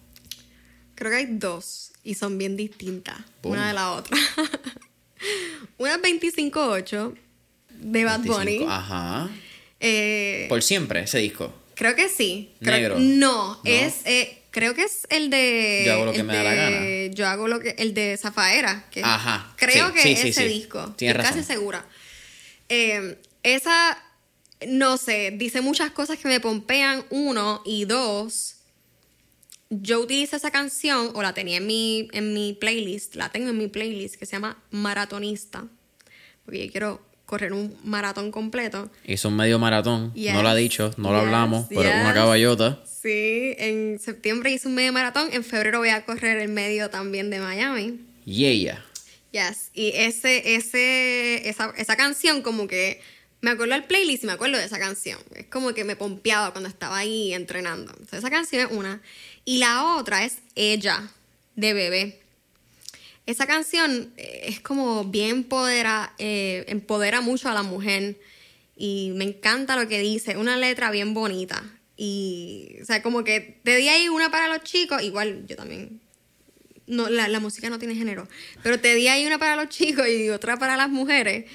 Creo que hay dos y son bien distintas Boom. una de la otra. [laughs] una es 25-8 de Bad 25. Bunny. Ajá. Eh, Por siempre, ese disco. Creo que sí. Creo- Negro. No, ¿No? es eh, creo que es el de Yo hago lo que me da la gana. de- Yo hago lo que el de Zafaera, que Ajá, Creo sí, que sí, es sí, ese disco. Tienes Estoy casi segura. Eh, esa no sé, dice muchas cosas que me pompean uno y dos. yo utilicé esa canción, o la tenía en mi, en mi playlist, la tengo en mi playlist, que se llama Maratonista, porque yo quiero correr un maratón completo. Hizo un medio maratón, Yes, no lo ha dicho, no lo yes, hablamos, pero una caballota. Sí, en septiembre hice un medio maratón, en febrero voy a correr el medio también de Miami. Y ella. Yes, y ese, ese, esa, esa canción como que me acuerdo del playlist y me acuerdo de esa canción. Es como que me pompeaba cuando estaba ahí entrenando. Entonces esa canción es una. Y la otra es Ella, de Bebé. Esa canción eh, es como bien empodera, eh, empodera mucho a la mujer y me encanta lo que dice, una letra bien bonita. Y, o sea, como que te di ahí una para los chicos, igual yo también no, la, la música no tiene género. Pero te di ahí una para los chicos y otra para las mujeres.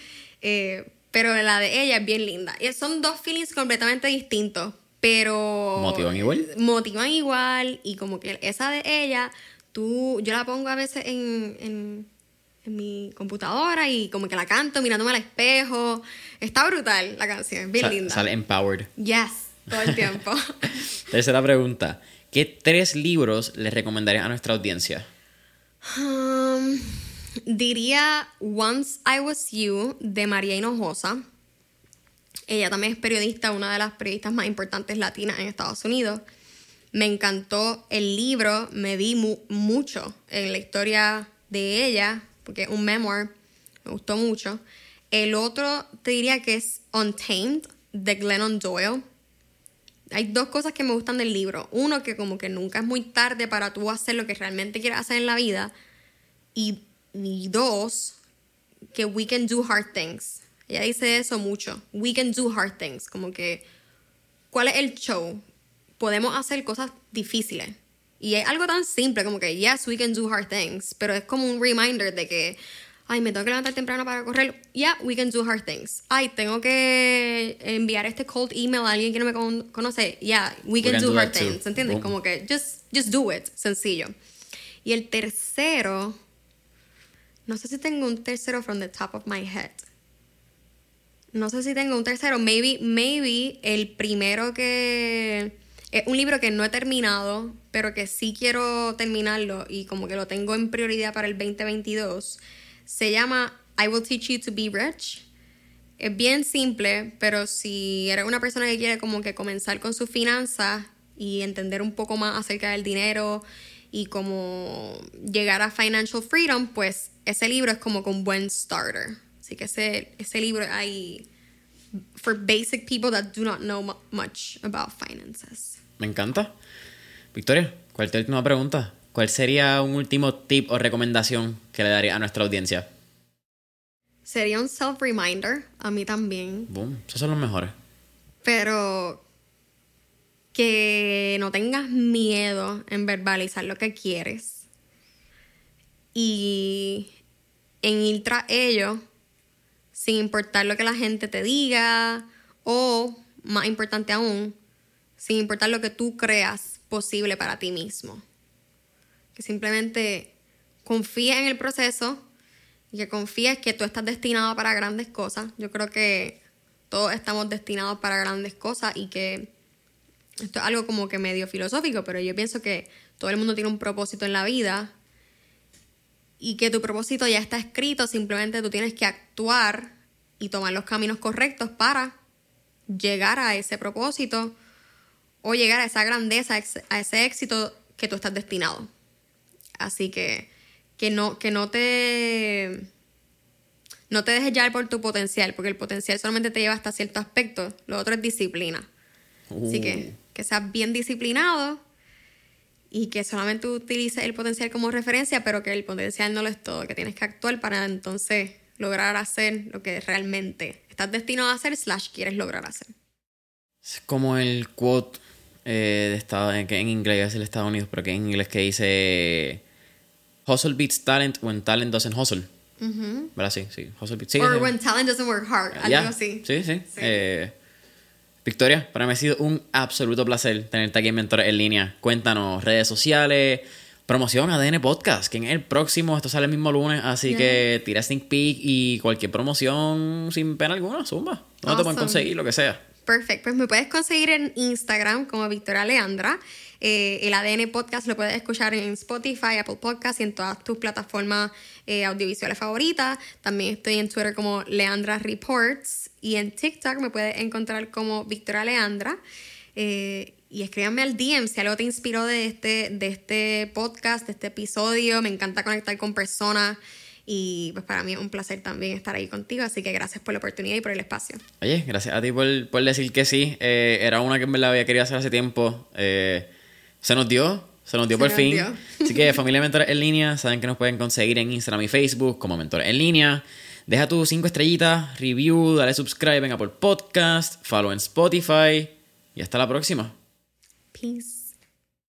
Eh, pero la de ella es bien linda. Y son dos feelings completamente distintos. Pero. ¿Motivan igual? Motivan igual. Y como que esa de ella, tú. Yo la pongo a veces en. en en mi computadora y como que la canto mirándome al espejo. Está brutal la canción, es bien Sa- linda. Sale empowered. Yes, todo el tiempo. [laughs] Tercera pregunta. ¿Qué tres libros le recomendarías a nuestra audiencia? Um, diría Once I Was You de María Hinojosa. Ella también es periodista, una de las periodistas más importantes latinas en Estados Unidos. Me encantó el libro, me di mu- mucho en la historia de ella, porque es un memoir, me gustó mucho. El otro te diría que es Untamed de Glennon Doyle. Hay dos cosas que me gustan del libro. Uno, que como que nunca es muy tarde para tú hacer lo que realmente quieres hacer en la vida. Y, y dos, que we can do hard things. Ella dice eso mucho. We can do hard things. Como que, ¿cuál es el show? Podemos hacer cosas difíciles. Y es algo tan simple como que, yes, we can do hard things. Pero es como un reminder de que, ay, me tengo que levantar temprano para correr. Yeah, we can do hard things. Ay, tengo que enviar este cold email a alguien que no me con- conoce. Yeah, we can, do, hard things. ¿Entiendes? Boom. Como que, just, just do it. Sencillo. Y el tercero, no sé si tengo un tercero from the top of my head. No sé si tengo un tercero. Maybe, maybe el primero que. Es un libro que no he terminado, pero que sí quiero terminarlo y como que lo tengo en prioridad para el 2022. Se llama I Will Teach You to Be Rich. Es bien simple, pero si eres una persona que quiere como que comenzar con sus finanzas y entender un poco más acerca del dinero y como llegar a financial freedom, pues ese libro es como con buen starter. Así que ese, ese libro hay for basic people that do not know mu- much about finances. Me encanta. Victoria, ¿cuál es tu última pregunta? ¿Cuál sería un último tip o recomendación que le daría a nuestra audiencia? Sería un self-reminder, a mí también, Boom, esos son los mejores. pero que no tengas miedo en verbalizar lo que quieres y en ir tras ello sin importar lo que la gente te diga o, más importante aún, sin importar lo que tú creas posible para ti mismo. Que simplemente confíes en el proceso y que confíes que tú estás destinado para grandes cosas. Yo creo que todos estamos destinados para grandes cosas y que esto es algo como que medio filosófico, pero yo pienso que todo el mundo tiene un propósito en la vida y que tu propósito ya está escrito, simplemente tú tienes que actuar y tomar los caminos correctos para llegar a ese propósito o llegar a esa grandeza, a ese éxito que tú estás destinado. Así que que no, que no te no te dejes llevar por tu potencial, porque el potencial solamente te lleva hasta cierto aspecto, lo otro es disciplina. Así que que seas bien disciplinado y que solamente utilices el potencial como referencia, pero que el potencial no lo es todo, que tienes que actuar para entonces lograr hacer lo que realmente estás destinado a hacer slash quieres lograr hacer. Es como el quote eh, de Estado, que en inglés es el Estados Unidos, pero que en inglés que dice Hustle beats talent when talent doesn't hustle. ¿Verdad? Sí, sí. Hustle beats. Sí, Or sí. when talent doesn't work hard, algo así. Sí, sí. Sí. Eh, Victoria, para mí ha sido un absoluto placer tenerte aquí en Mentores en línea. Cuéntanos, redes sociales, promoción ADN Podcast, que en el próximo, esto sale el mismo lunes, así Yeah. que tira sneak peek y cualquier promoción sin pena alguna, zumba. ¿Dónde te pueden Awesome. conseguir? Lo que sea. Perfecto, pues me puedes conseguir en Instagram como Victoria Leandra. Eh, el ADN Podcast lo puedes escuchar en Spotify, Apple Podcast y en todas tus plataformas eh, audiovisuales favoritas. También estoy en Twitter como Leandra Reports y en TikTok me puedes encontrar como Victoria Leandra. Eh, y escríbanme al DM si algo te inspiró de este, de este podcast, de este episodio. Me encanta conectar con personas. Y pues para mí es un placer también estar ahí contigo, así que gracias por la oportunidad y por el espacio. Oye, gracias a ti por, decir que sí. Eh, era una que en verdad había querido hacer hace tiempo. Eh, se nos dio, se nos dio por fin. [laughs] Así que familia Mentores en línea, saben que nos pueden conseguir en Instagram y Facebook como Mentores en línea. Deja tus cinco estrellitas, review, dale subscribe en Apple Podcast, follow en Spotify y hasta la próxima. Peace.